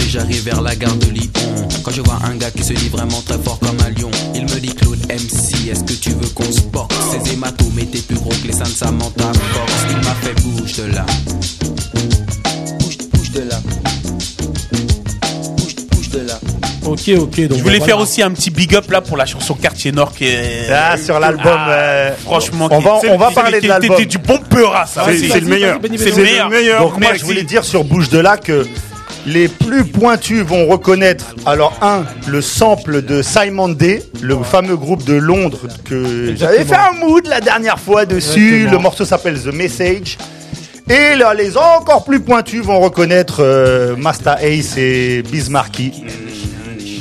J'arrive vers la gare de Lyon. Quand je vois un gars qui se dit vraiment très fort comme un lion, il me dit Claude MC, est-ce que tu veux qu'on se boxe? Ses hématomes étaient plus gros que les seins de Samantha Fox. Il m'a fait bouge de là. Bouge, bouge de là. Bouge, bouge de là. Ok, ok. Donc Je voulais voilà. faire aussi un petit big up là pour la chanson Quartier Nord qui est. Ah, sur l'album, Ah, euh, franchement, on va- on va parler de l'album. C'était du bon peura, ça. C'est aussi. c'est le meilleur. C'est le meilleur. Donc moi, je voulais dire sur Bouge de là que les plus pointus vont reconnaître, alors un, le sample de Simon Day, le fameux groupe de Londres que j'avais fait un mood la dernière fois dessus. Exactement. Le morceau s'appelle The Message. Et là, les encore plus pointus vont reconnaître euh, Masta Ace et Bismarcky.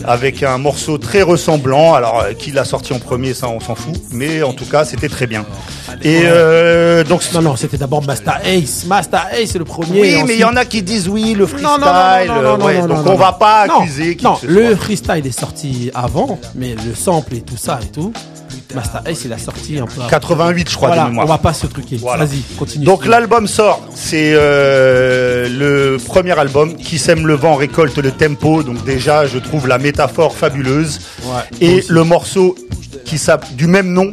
Avec un morceau très ressemblant. Alors, euh, qui l'a sorti en premier, ça, on s'en fout. Mais en tout cas, c'était très bien. Et euh, donc, Non, non, c'était d'abord Master Ace. Master Ace, c'est le premier. oui, mais il y en a qui disent oui, le freestyle. Non, non, non, ouais, donc on va pas Non, accuser qui Non, que ce le soit. freestyle est sorti avant, mais le sample et tout ça et tout. Master il a sorti un peu après. 88, je crois, Voilà, de mémoire. on va pas se truquer. Voilà. Vas-y, continue. Donc l'album sort, c'est euh, le premier album qui sème le vent récolte le tempo. Donc déjà, je trouve la métaphore fabuleuse. Ouais, Et aussi. le morceau qui s'appelle du même nom.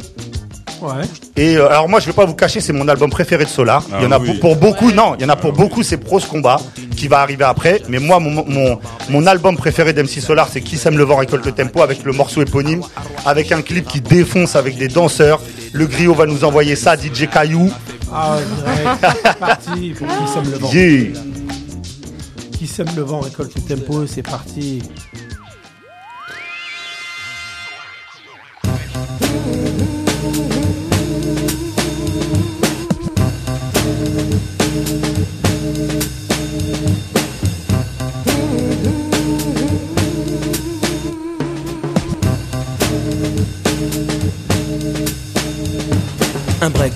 Ouais. Et euh, alors moi, je vais pas vous cacher, c'est mon album préféré de Solar. il y en a Ah oui. pour, pour beaucoup, non, il y en a pour beaucoup, c'est Pros Combat qui va arriver après. Mais moi, mon, mon, mon album préféré d'MC Solar, c'est Qui sème le vent récolte le tempo avec le morceau éponyme, avec un clip qui défonce avec des danseurs. Le griot va nous envoyer ça, DJ Caillou. Ah ouais, c'est parti pour qui sème le vent. Yeah. Qui sème le vent récolte le tempo, c'est parti.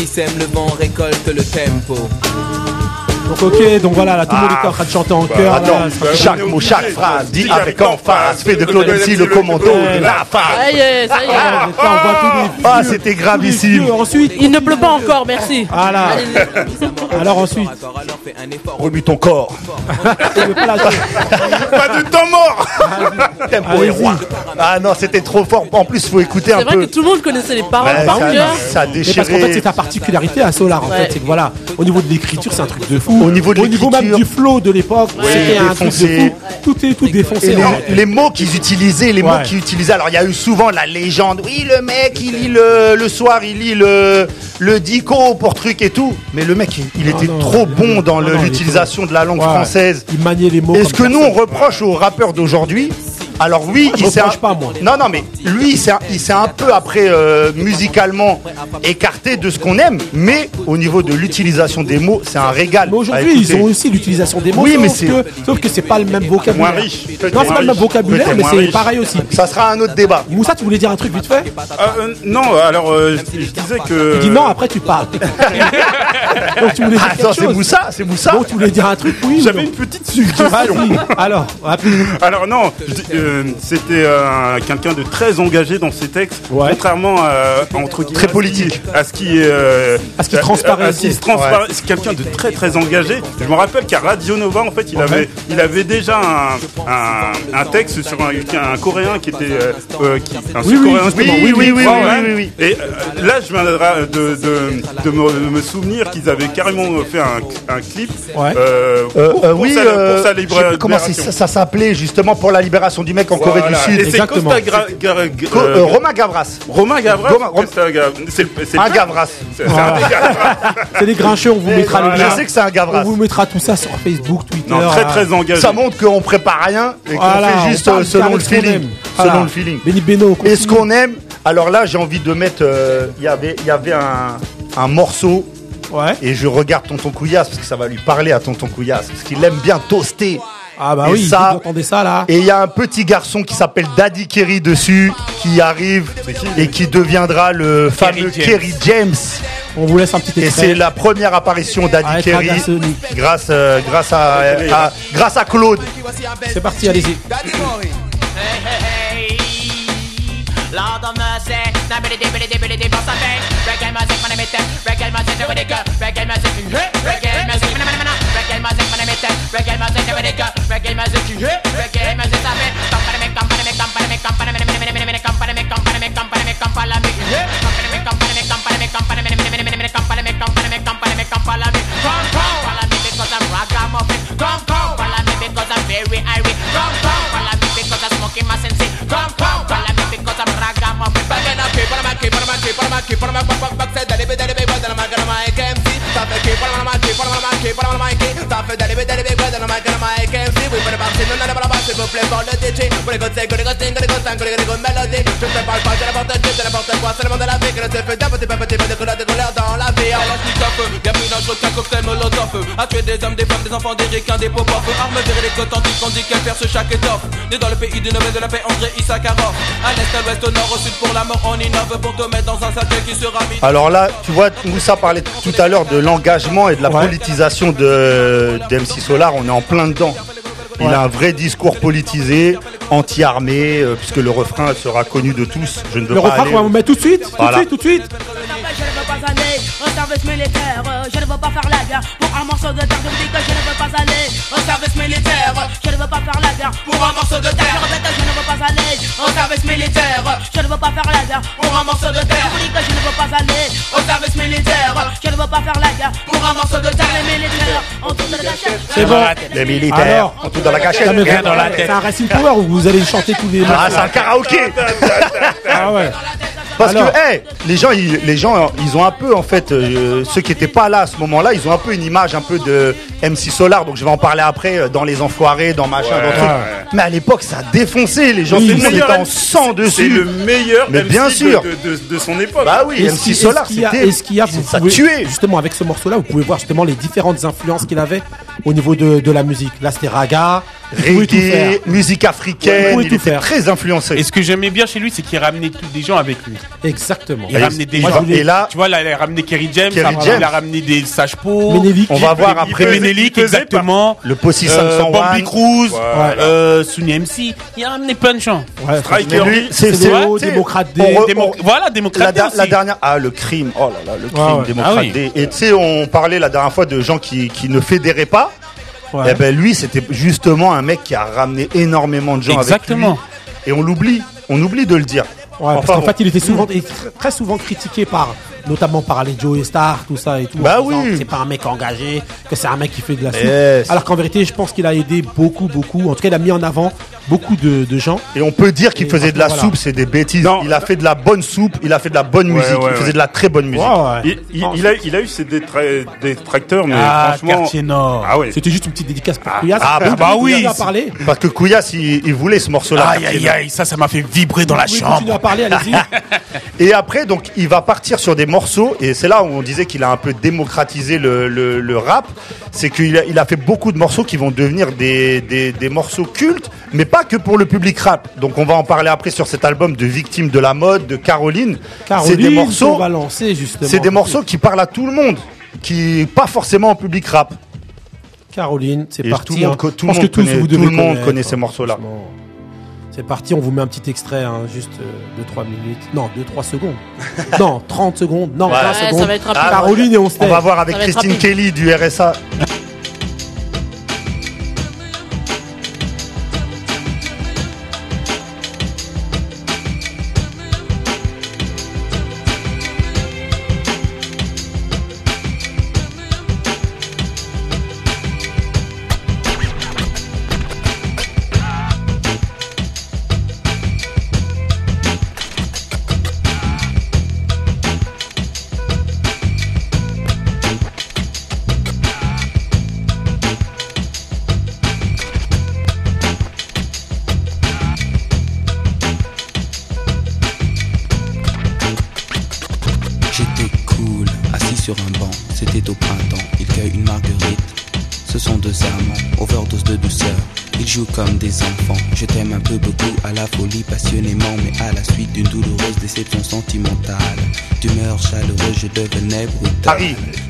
Qui sème le vent récolte le tempo. Donc ok, donc voilà, là, tout le monde Ah. était en train de chanter en chœur. Attends, là, ça- chaque mot, chaque phrase, dit avec emphase, fait de Claude MC le commando de la Ça y est, ça y est. Ah, Ah, vieux- c'était gravissime. Ensuite, Il ne pleut pas encore, merci. voilà. Alors ensuite, Remue ton corps. pas du temps mort Tempo Allez-y. et roi. Ah non, c'était trop fort. En plus, faut écouter un C'est vrai peu. que tout le monde connaissait les paroles par ça- cœur. ça a Mais parce qu'en fait, c'est ta particularité à Solar. En fait, c'est que voilà, au niveau de l'écriture, c'est un truc de fou. Au niveau de même l'écriture. du flow de l'époque, c'était un truc de défoncé. fou. Tout est tout défoncé. Les, mots qu'ils utilisaient, les mots qu'ils utilisaient. Alors, il y a eu souvent la légende. Oui, le mec, il lit le, le soir, il lit le, le dico pour truc et tout. Mais le mec, il, il était non, trop bon dans l'utilisation de la langue Ouais. française. Il maniait les mots. Et ce que nous, on reproche aux rappeurs d'aujourd'hui, alors oui, il s'est un... pas, moi. Non, non, mais lui, il s'est un, il s'est un peu après euh, musicalement écarté de ce qu'on aime, mais au niveau de l'utilisation des mots, c'est un régal. Mais aujourd'hui, ils écouter. ont aussi l'utilisation des mots. Oui, mais sauf c'est- que, sauf que c'est pas le même vocabulaire. Moins riche. Non, c'est pas le même vocabulaire, mais c'est pareil aussi. Ça sera un autre débat. Moussa, tu voulais dire un truc vite fait Ah, euh, Non, alors euh, je, je disais que. Tu dis non, après tu parles. Donc tu voulais dire Attends, quelque c'est. Moussa, c'est Moussa. Donc tu voulais dire un truc, oui ou J'avais une petite suggestion. Alors. Alors non, je euh, c'était euh, quelqu'un de très engagé dans ses textes, Ouais. contrairement à entre guillemets, Très politique. à ce qui est euh, À ce qui transparaît à ce. C'est quelqu'un de très très engagé. Je me rappelle qu'à Radio Nova en fait, il avait il avait déjà un, un, un texte sur un, un coréen qui était euh, euh, qui, un Oui, oui, oui, oui, oui, oui, oui, oui. Et euh, là, je viendrai de, de, de, me, souvenir qu'ils avaient carrément fait un, clip Ouais. euh, Euh, pour, euh, sa, euh, pour comment ça, ça s'appelait justement pour la libération du mec en Corée du. Sud. Et c'est. Costa Gra- Gra- Gra- Co- euh, Romain Gavras. Romain Gavras. Rom- C'est le- c'est le Un. Gavras. C'est c'est un des Gavras. C'est les grincheux, on vous mettra les Je liens. sais que c'est un Gavras. On vous mettra tout ça sur Facebook, Twitter. Non, très euh, très engagé. Ça montre qu'on prépare rien et qu'on Voilà, fait juste euh, selon le feeling. Voilà. Selon le feeling. Benny Beno, Et ce qu'on aime, alors là j'ai envie de mettre, euh, il y avait, il y avait un, un morceau Ouais. et je regarde Tonton Couillasse parce que ça va lui parler à Tonton Couillasse parce qu'il aime bien toaster. Ah bah Et oui, ça- vous entendez ça là Et il y a un petit garçon qui s'appelle Daddy Kerry dessus qui arrive et qui deviendra le fameux James. Kerry James. On vous laisse un petit Et extrait. c'est la première apparition d'Addy Avec Kerry grâce, euh, grâce, à, à- grâce à Claude. C'est parti, allez-y. Lord of mercy, nabidi dibidi dibidi dib on something. Reggae music, man, I'm it. Reggae music, nobody go. Reggae music, hey. Reggae music, man, man, man. Reggae music, man, I'm it. Reggae music, nobody go. Reggae music, hey. Reggae music, something. Company me, company me, company me, company me, me, me, me, me, me, company me, company me, company me, company me, hey. Company me, company me, company me, company me, me, me, me, me, me, me, company me, company me, company me, company me. Come, come, follow me because I'm ragamuffin. Come, come, follow me because I'm very irie. Come, come, follow me because I'm smoking my sense. Come, come, follow me because I'm ragamuffin. Back and up, keep on my keep on my keep on my keep on my back back back. Say daddy be daddy be well, then I'm gonna my KMC. Stop it, keep on my keep on my keep on my keep. Stop it, daddy be daddy be well, then I'm gonna my KMC. We better bounce in, none of our bounce, s'il vous plaît, pour DJ. Good go say, good go sing, good go sing, good go good melody. Je ne te parle pas de n'importe qui, de n'importe quoi, c'est le monde de la vie que ne se fait d'un petit peu petit peu de couleur de couleur dans la vie. Alors les dans pour Pour dans Alors là, tu vois, Moussa parlait tout à l'heure de l'engagement et de la Ouais. politisation de d'MC Solar. On est en plein dedans. Il Ouais. a un vrai discours politisé, anti-armée, euh, puisque le refrain sera connu de tous. Je ne veux Le pas refrain aller- qu'on va vous mettre tout de suite, tout de Voilà. suite, tout de suite. Service militaire, euh, je ne veux pas faire la guerre pour un morceau de terre. Je dis que je ne veux pas aller au service militaire, je ne veux pas faire la guerre pour un morceau de terre. Je répète que je ne veux pas aller au service militaire, je ne veux pas faire la guerre pour un morceau de terre. Je dis que je ne veux pas aller au service militaire, je ne veux pas faire la guerre pour un morceau de terre. Les militaires ont tout de la cachette. C'est bon. Les militaires, ont tout dans la cachette. Ça me Rien fait- dans la tête. C'est un Racing Power où vous allez chanter tous les Ah, c'est un karaoké Ah ouais. Parce Alors. que, hey, les gens, ils, les gens, ils ont un peu, en fait, euh, ceux qui étaient pas là à ce moment-là, ils ont un peu une image un peu de MC Solar. Donc je vais en parler après euh, dans les enfoirés, dans machin, dans truc. Mais à l'époque, ça a défoncé. Les gens, Oui, c'est le en sang C'est dessus. le meilleur Mais MC bien de- sûr. de, de- de son époque. Bah oui, MC Solar, c'était. Est-ce qu'il y a, vous ça pouvez- tuait. justement avec ce morceau-là, vous pouvez voir justement les différentes influences qu'il avait au niveau de, de la musique. Là, c'était raga. Reggae, musique africaine. pouvait Il était faire. très influencé. Et ce que j'aimais bien chez lui, c'est qu'il ramenait tous des gens avec lui. Exactement. Il ramenait des Moi, gens. Et là- tu vois, là, il a ramené Kerry James, Kerry après, James. il a ramené des Sage Po, Ménélique. On va voir après faisait exactement. le Possi Euh, 501. Bambi Cruz, Voilà. euh, Sunny MC. Il a ramené plein de gens. Ouais, Striker. C'est Démocrate voilà, démocrate la dernière, ah le crime, oh là là, le crime, ouais. démocrate Ah. Et tu sais, on parlait la dernière fois de gens qui, qui ne fédéraient pas. Ouais. Eh ben lui, c'était justement un mec qui a ramené énormément de gens Exactement. avec lui. Et on l'oublie, on oublie de le dire. Ouais, parce qu'en bon. fait, il était souvent, il très souvent critiqué par, notamment par les Joe Star, tout ça et tout. Bah oui. que C'est pas un mec engagé, que c'est un mec qui fait de la soupe. Yes. Alors qu'en vérité, je pense qu'il a aidé beaucoup, beaucoup. En tout cas, il a mis en avant beaucoup de, de gens. Et on peut dire qu'il Et faisait de la voilà. soupe, c'est des bêtises. Non. Il a fait de la bonne soupe, il a fait de la bonne Ouais, musique, ouais, il faisait ouais. de la très bonne musique. Il, il- il a, il a eu ses détra- détracteurs, mais Ah, franchement. Quartier Nord. Ah ouais. C'était juste une petite dédicace pour Couillasse. ah, bah, Donc, bah vous oui. parler. Parce que Couillasse, il, il voulait ce morceau-là. Aïe, aïe, aïe, ça, ça m'a fait vibrer dans la chambre. à parler, allez-y. Et après, donc, il va partir sur des morceaux, et c'est là où on disait qu'il a un peu démocratisé le, le- le rap. C'est qu'il a, il a fait beaucoup de morceaux qui vont devenir des, des, des morceaux cultes, mais pas que pour le public rap. Donc, on va en parler après sur cet album de Victime de la mode, de Caroline. Caroline, c'est des morceaux, va lancer justement. c'est des morceaux qui parlent à tout le monde, qui pas forcément au public rap. Caroline, c'est parti. tout le monde hein. tout Je le pense monde connaît- vous tout le monde connaît ces hein, morceaux-là. C'est parti, on vous met un petit extrait, hein, juste 2-3 minutes. Non, 2-3 secondes. non, 30 secondes. Non, Voilà. 20 Ouais, secondes. ça va être rapide. Caroline et on se On va voir avec Christine rapide. Kelly du RSA.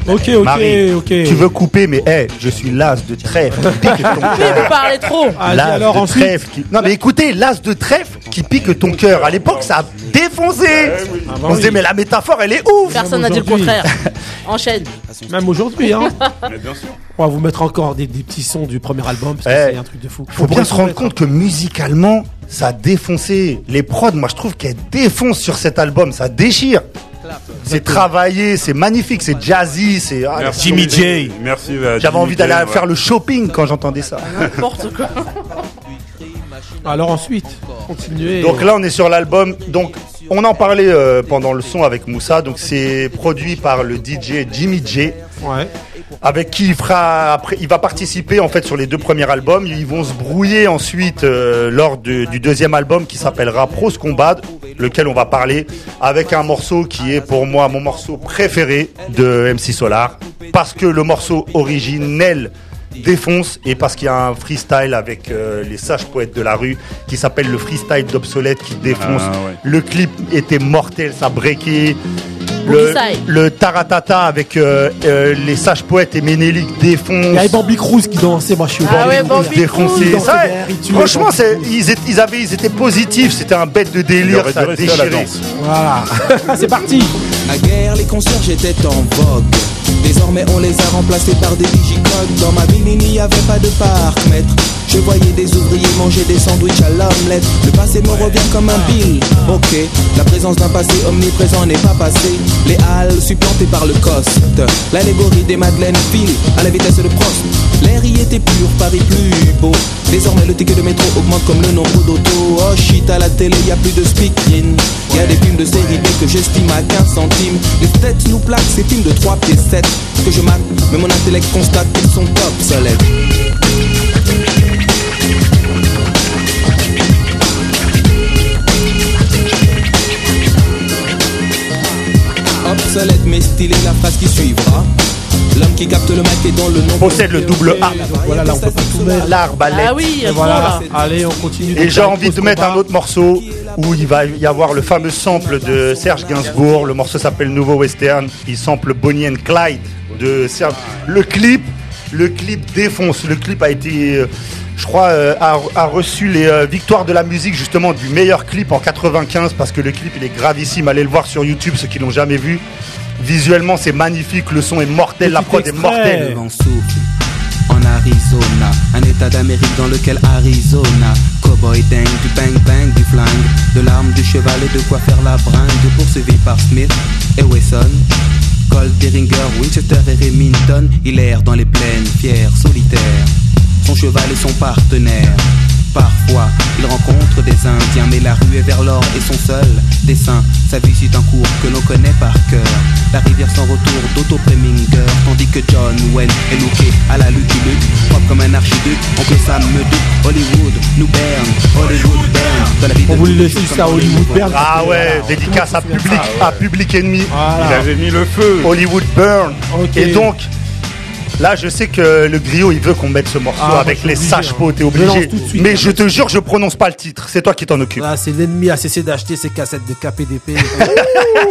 Ok, ok, Marie, ok. Tu veux couper, mais hey, je suis l'as de trèfle qui pique ton Vous cœur. parlez trop. L'as alors de ensuite. trèfle qui... Non mais écoutez, l'as de trèfle qui pique ton cœur. À l'époque, ça a défoncé. Ah, bah On se oui. disait, mais la métaphore, elle est ouf. Personne n'a dit le contraire. Enchaîne. Même aujourd'hui, hein. Mais bien sûr. On va vous mettre encore des, des petits sons du premier album parce que Eh, c'est un truc de fou. Faut bien se rendre compte que musicalement, ça a défoncé. Les prods, moi je trouve qu'elles défoncent sur cet album, ça déchire. C'est travaillé, c'est magnifique, c'est jazzy, c'est. ah, Merci. Jimmy J. Merci. à J'avais Jimmy envie d'aller J, ouais. faire le shopping quand j'entendais ça. N'importe quoi. Alors ensuite, continuez. Donc là, on est sur l'album. Donc, on en parlait euh, pendant le son avec Moussa. Donc, c'est produit par le DJ Jimmy J. Ouais. Avec qui il fera après, il va participer en fait sur les deux premiers albums. Ils vont se brouiller ensuite euh, lors du deuxième album qui s'appellera Prose Combat, lequel on va parler avec un morceau qui est pour moi mon morceau préféré de MC Solar parce que le morceau originel défonce et parce qu'il y a un freestyle avec euh, les sages poètes de la rue qui s'appelle le freestyle d'obsolète qui défonce. Ah, ouais. Le clip était mortel, ça breakait. Le, taratata avec euh, euh, les sages poètes et Ménélique défonce. Il y avait Bambi Cruz qui dansait, moi je suis au Ah Bambi ouais, Cruz. Bambi défoncé. Cruz. Ça, Il dansait, il tuait, franchement, ils, étaient, ils, avaient, ils étaient positifs. C'était un bête de délire, ça la déchirait. Voilà. c'est parti. À guerre, les concerts étaient en vogue. Désormais, on les a remplacés par des digicodes. Dans ma ville, il n'y avait pas de parc-mètre. Je voyais des ouvriers manger des sandwichs à l'omelette. Le passé me revient comme un bill. Ok, la présence d'un passé omniprésent n'est pas passé. Les halles supplantées par le coste. L'allégorie des Madeleines file à la vitesse de Prost. L'air y était pur, Paris plus beau. Désormais, le ticket de métro augmente comme le nombre d'autos. Oh shit, à la télé, y a plus de speaking. Y a des films de série B que j'estime à 15 centimes. Les têtes nous plaquent ces films de 3 pieds 7 que je mate, mais mon intellect constate qu'ils sont obsolètes. Obsolète mais stylé la phrase qui suivra. L'homme qui capte le mic est dans le nom. Possède le double A. Voilà, là, on peut pas tout mettre. L'arbalète. Ah oui, Et voilà, allez, on continue. Et j'ai envie de mettre un autre morceau où il va y avoir le fameux sample de Serge Gainsbourg. Le morceau s'appelle Nouveau Western. Il sample Bonnie and Clyde de Serge. Le clip, le clip défonce. Le clip a été, euh, je crois, euh, a, a reçu les euh, victoires de la musique justement du meilleur clip en 95 parce que le clip il est gravissime. Allez le voir sur YouTube ceux qui l'ont jamais vu. Visuellement c'est magnifique, le son est mortel, la prod est mortelle. Le vent souffle en Arizona, un état d'Amérique dans lequel Arizona, cowboy dingue, du bang bang, du flingue, de l'arme, du cheval et de quoi faire la bringue, poursuivi par Smith et Wesson. Colt, Deringer, Winchester et Remington, il erre dans les plaines, fier, solitaire. Son cheval est son partenaire. Parfois, il rencontre des Indiens, mais la rue est vers l'or et son seul dessin. Sa vie suit un cours que l'on connaît par cœur. La rivière sans retour d'Otto Preminger, tandis que John Wayne est looké à la Lucky Luke, propre comme un archiduc. Oncle Sam me doute, Hollywood nous berne, Hollywood berne. Dans la vie On de voulait laisser ça Hollywood Burn. Ah ouais, dédicace à public, à public ennemi. Il avait mis le feu. Hollywood Burn. Et donc, là, je sais que le griot, il veut qu'on mette ce morceau Ah, avec les sages hein. pots, t'es obligé. suite. Mais je te jure, je prononce pas le titre. C'est toi qui t'en occupe. Là, c'est l'ennemi a cessé d'acheter ses cassettes de KPDP.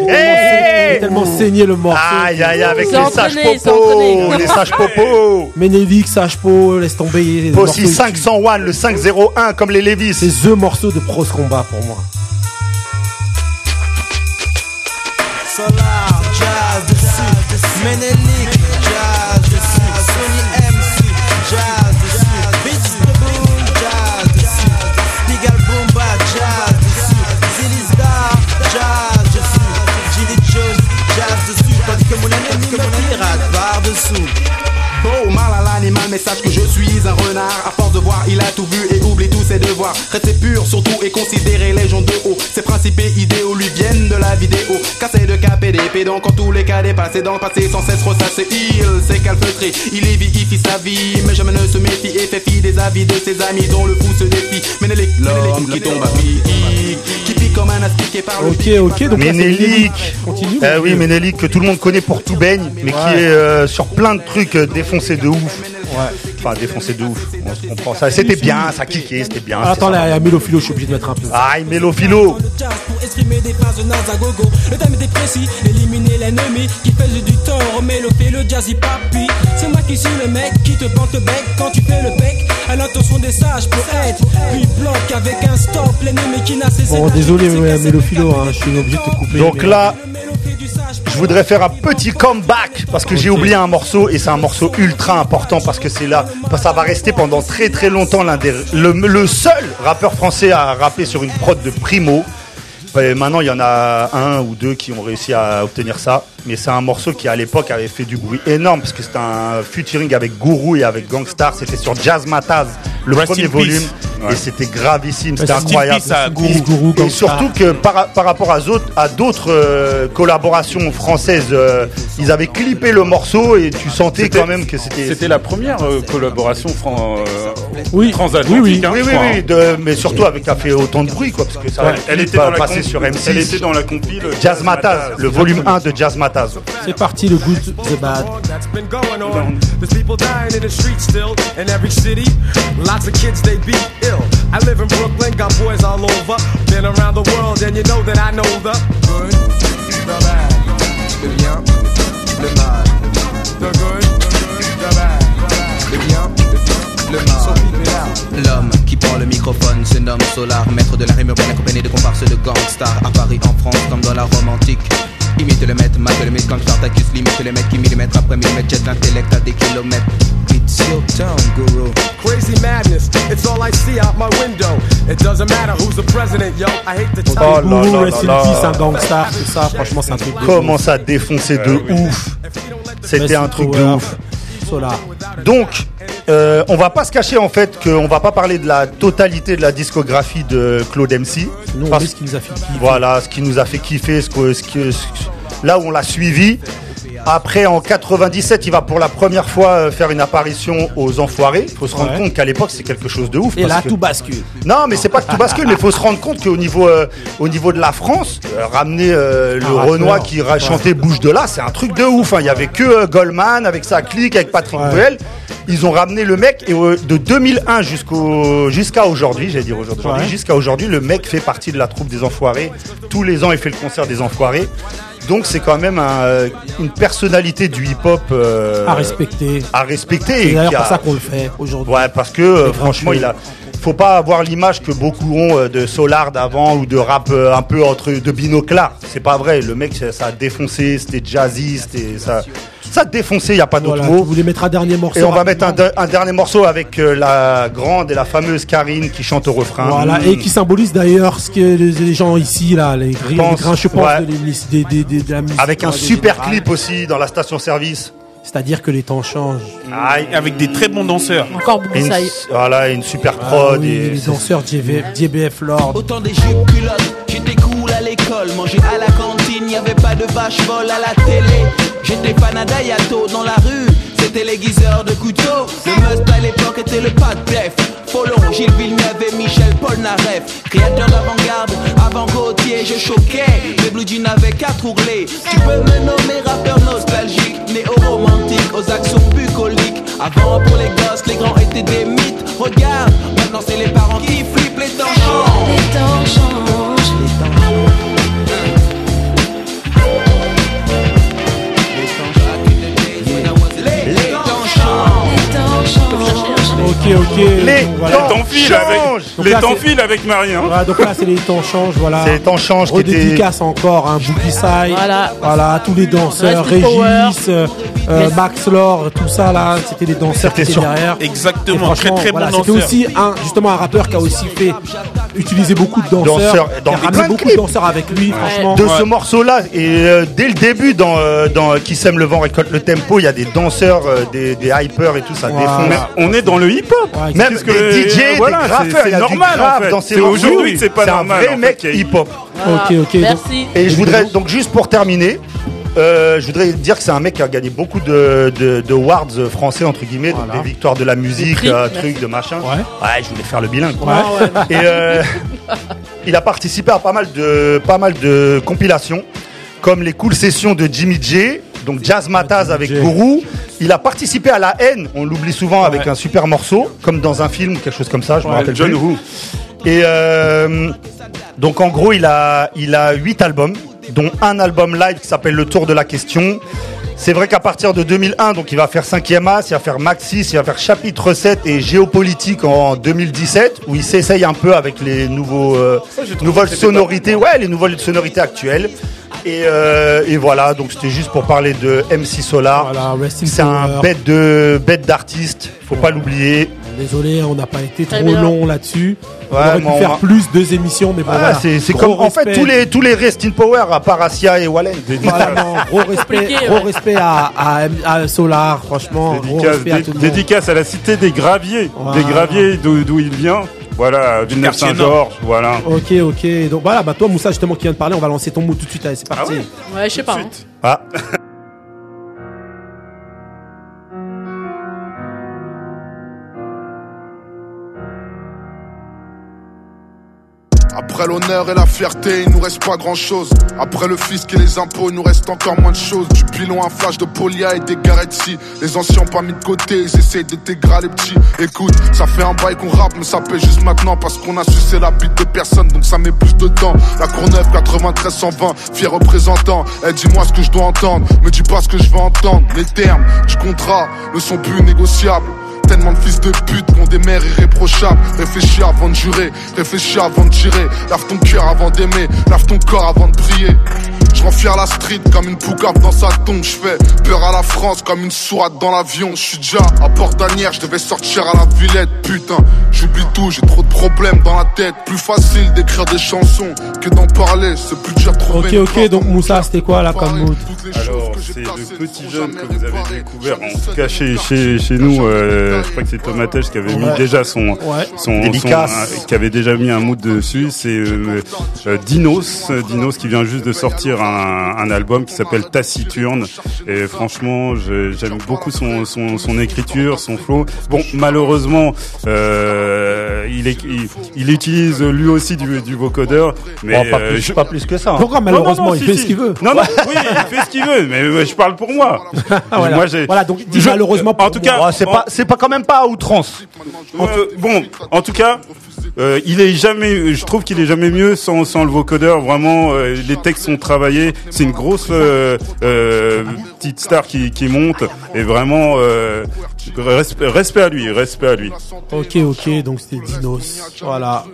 Il a tellement saigné le morceau. Aïe, aïe, avec les sages popos. Les sages popos. Ménélique, Sage-Po, laisse tomber. les Aussi morceaux- 501, le 501 comme les Levis. C'est the morceau de Pros Combat pour moi. Solar, jazz sache que je suis un renard. À force de voir, il a tout vu et oublie tous ses devoirs. Rester pur surtout et considérer les gens de haut. Ses principes et idéaux lui viennent de la vidéo. Cassé de KPDP, donc en tous les cas dépassé dans le passé sans cesse ressassé. Il s'est calfeutré, il évifie sa vie. Mais jamais ne se méfie et fait fi des avis de ses amis dont le fou se défie. Ménélique, l'homme qui tombe à pic, qui pique comme un aspiqué par le Ok, ok, donc Ménélique. Continue. Eh oui, Ménélique, que tout le monde connaît pour tout baigne, mais qui est euh, sur plein de trucs euh, défoncés de ouf. Enfin, défoncés de ouf. On se comprend ça. C'était bien, ça kickait, c'était bien. Ah, attends, là, sympa. il y a Mélophilo, je suis obligé de mettre un peu. Aïe, Mélophilo. jazz pour exprimer des phases nazes à gogo. Le thème était précis, éliminer l'ennemi qui faisait du tort. Mais le fait le jazzy papi, c'est moi qui suis le mec qui te plante le bec quand tu fais le bec. À l'intention des sages pour être, puis bloque avec un stop l'ennemi qui n'a cessé. Bon, désolé, ouais, Mélophilo, hein, je suis obligé de te couper. Donc mais- là, je voudrais faire un petit comeback parce que j'ai oublié un morceau et c'est un morceau ultra important parce que c'est là, parce que ça va rester pendant très très longtemps l'un des, le, le seul rappeur français à rapper sur une prod de Primo. Et maintenant, il y en a un ou deux qui ont réussi à obtenir ça. Mais c'est un morceau qui, à l'époque, avait fait du bruit énorme parce que c'était un featuring avec Guru et avec Gangstar. C'était sur Jazz Mataz, le Rest premier volume. Ouais. Et c'était gravissime, c'était incroyable. à Guru. Guru, Et surtout que par, par rapport à d'autres, à d'autres euh, collaborations françaises, euh, ils avaient clippé le morceau et tu sentais quand même que c'était. C'était la première euh, collaboration fran- Oui. transatlantique. Oui, oui, hein, oui, oui, oui, de- mais surtout avec a fait autant de bruit, quoi, parce que ça Ouais, elle était dans la sur M6. Elle était dans la compile. Jazz Mataz, le volume 1 de Jazz Mataz. C'est parti, le good, the bad. That's been going on. There's people dying in the streets still in every city. Lots of kids they be ill. I live in Brooklyn, got boys all over. Been around the world, and you know that I know the good, the bad, le bien, le mal. The good, the bad, le bien, le mal. L'homme qui prend le microphone se nomme Solar, maître de la rime urbaine accompagné de comparses de gangsters à Paris, en France, comme dans la Rome antique. Imite le maître, mate le mythe, gangster, t'accuse, limite le mec qui millimètre après millimètre, jette l'intellect à des kilomètres. It's your town, guru. Crazy madness, it's all I see out my window. It doesn't matter who's the president, yo. I hate the Oh là là là. un gangstar, tout ça, franchement, c'est un truc de Comment ouf. ça défonçait de ouf? C'était un truc de ouf. Donc, euh, on va pas se cacher en fait qu'on va pas parler de la totalité de la discographie de Claude MC. Nous, on Parce- ce qui nous a fait kiffer. Voilà, ce qui nous a fait kiffer, ce que, ce que- ce- là où on l'a suivi. Après, en 97, il va pour la première fois euh, faire une apparition aux Enfoirés. Il faut se rendre Ouais. compte qu'à l'époque, c'est quelque chose de ouf. Et parce là, que- tout bascule. Non, mais c'est pas que tout bascule, mais il faut se rendre compte qu'au niveau, euh, au niveau de la France, euh, ramener euh, le rappeur. Renoir qui chantait Bouge de là, c'est un truc de ouf. hein. Il y avait que Goldman avec sa clique, avec Patrick Bruel. Ils ont ramené le mec et de 2001 jusqu'au jusqu'à aujourd'hui, j'allais dire aujourd'hui, Ouais. jusqu'à aujourd'hui, le mec fait partie de la troupe des Enfoirés. Tous les ans, il fait le concert des Enfoirés. Donc c'est quand même un, euh, une personnalité du hip-hop euh, À respecter. à respecter. C'est d'ailleurs pour ça qu'on le fait aujourd'hui. Ouais, parce que euh, franchement, il a. Faut pas avoir l'image que beaucoup ont de Solar d'avant ou de rap un peu entre de binoclard. C'est pas vrai. Le mec, ça ça a défoncé. C'était jazzy. C'était ça. Ça a défoncé. Y a pas d'autre Voilà, mot. tu voulais mettre un dernier morceau. Et on va mettre un, rapidement. de- un dernier morceau avec euh, la grande et la fameuse Karine qui chante au refrain. Voilà, Mmh. et qui symbolise d'ailleurs ce que les, les gens ici, là, les, les pense, grincheux pensent ouais. de, l'émis- des- des- des- de la musique. Avec un des super clip aussi dans la station-service. C'est-à-dire que les temps changent. Avec des très bons danseurs. Encore beaucoup Et une, ça. y- voilà, une super Ah prod. oui, et les danseurs JBF Lord. Autant des jupes culottes, j'étais cool à l'école, manger à la cantine, y avait pas de vache folle à la télé. J'étais panada yato dans la rue, c'était l'aiguiseur de couteau. Le must à l'époque était le pas de. Follon, Gilles Villeneuve et Michel Polnareff. Créateur d'avant-garde, avant Gauthier, je choquais. Les blue jeans avaient quatre ourlets. Tu peux me nommer rappeur nostalgique, néo-romantique, aux actions bucoliques. Avant pour les gosses, les grands étaient des mythes. Regarde, Les donc voilà. temps change. avec, les là, temps files avec Marie, hein. Voilà, donc là, c'est les temps changent, voilà. C'est les temps changent qui était- Redédicace encore, hein, Boogie Side. Voilà. Voilà, tous les danseurs. Régis, euh, euh, Yes. Max Lore, tout ça là, c'était les danseurs qui C'était étaient sur- derrière. Exactement, franchement, très très voilà, bon C'était danseur. aussi un, justement un rappeur qui a aussi fait utiliser beaucoup de danseurs, Danseurs, dans a plein ramené de beaucoup clips. de danseurs avec lui, franchement. de Ouais. ce morceau-là. Et euh, dès le début, dans, euh, dans Qui sème le vent récolte le tempo, il y a des danseurs, euh, des, des hypers et tout, ça Voilà. défonce. Mais on est dans le hip-hop. Ouais, Même que- des DJ, euh, voilà, des c'est- graffeurs, c'est il y a normal, du grave en fait. dans ces C'est morceaux. aujourd'hui que c'est pas un normal, vrai en mec hip-hop. Voilà. Ok, ok, Merci. Et je voudrais donc juste pour terminer, euh, je voudrais dire que c'est un mec qui a gagné beaucoup de, de, de awards français entre guillemets, donc des victoires de la musique, prix, euh, trucs de machin. Ouais. Ouais, je voulais faire le bilingue. Ouais. Et euh, il a participé à pas mal de pas mal de compilations, comme les cool sessions de Jimmy J, donc Jazz Mataz avec J. Guru. Il a participé à La haine, on l'oublie souvent avec un super morceau, comme dans un film, quelque chose comme ça, je me rappelle John plus. Et donc en gros, il a il a huit albums, dont un album live qui s'appelle Le Tour de la question. C'est vrai qu'à partir de 2001, donc il va faire 5e As, il va faire Maxis, il va faire Chapitre 7 et Géopolitique en 2017, où il s'essaye un peu avec les nouveaux, euh, nouvelles sonorités, ouais, les nouvelles sonorités actuelles. Et, euh, et voilà, donc c'était juste pour parler de MC Solar. Voilà, C'est un bête de bête d'artiste, faut pas l'oublier. Désolé, on n'a pas été trop bien. long là-dessus. on aurait pu on faire va- plus deux émissions, mais bon, Ah, voilà. c'est comme en fait tous les tous les Rest in Power à part Asia et Wallen. Voilà, non, gros respect, gros respect à, à, à Solar, franchement. Gros Dédicace, respect à dé- tout le monde. dédicace à la cité des graviers. Voilà. Des graviers d'où d'où il vient. Voilà, Villeneuve-Saint-Georges. Voilà. Ok, ok. Donc voilà, bah toi, Moussa, justement, qui vient de parler, on va lancer ton mot tout de suite. Allez, c'est parti. Ouais, je sais pas. hein. Ah. Après l'honneur et la fierté, il nous reste pas grand chose. Après le fisc et les impôts, il nous reste encore moins de choses. Du pilon, un flash de polia et des garetti. Les anciens pas mis de côté, ils essayent de t'égrer les petits. Écoute, ça fait un bail qu'on rappe, mais ça paie juste maintenant parce qu'on a sucé la bite de personne, donc ça met plus de temps. La Courneuve 93 120, fier représentant. Eh, dis-moi ce que je dois entendre, me dis pas ce que je veux entendre. Les termes du contrat ne sont plus négociables. Tellement de fils de pute qui ont des mères irréprochables. Réfléchis avant de jurer, réfléchis avant de tirer. Lave ton cœur avant d'aimer, lave ton corps avant de prier. Je rends fier la street comme une poucave dans sa tombe. Je fais peur à la France comme une sourate dans l'avion. Je suis déjà à Port-Danière, je devais sortir à la Villette. Putain, j'oublie tout, j'ai trop de problèmes dans la tête. Plus facile d'écrire des chansons que d'en parler. C'est plus dur de trouver Ok, ok. Donc Moussa, c'était quoi là comme mood Alors, c'est le petit jeune que vous avez découvert, en tout cas chez, chez, chez nous, euh, je crois que c'est Tomatèche qui avait mis Ouais. déjà son, son, son- qui avait déjà mis un mood dessus. C'est euh, euh, Dinos, Dinos qui vient juste de sortir un, un album qui s'appelle Taciturne. Et franchement, j'aime beaucoup son, son, son écriture, son flow. Bon, malheureusement, euh, il, est, il, il utilise lui aussi du, du vocodeur, mais Bon, pas euh, plus- je- pas plus que ça, hein. Pourquoi, Non, non, malheureusement, non, il si, fait si. ce qu'il veut Non, non, oui, il fait ce qu'il veut, mais euh, je parle pour moi. voilà. Moi, j'ai- Voilà, donc dis Je- malheureusement en tout cas, c'est pas, c'est pas quand même pas à outrance. Euh, bon, en tout cas, euh, il est jamais. Je trouve qu'il est jamais mieux sans, sans le vocodeur. Vraiment, euh, les textes sont travaillés. C'est une grosse euh, euh, petite star qui, qui monte. Et vraiment, euh, respect, respect à lui, respect à lui. Ok, ok, donc c'était Dinos. Voilà.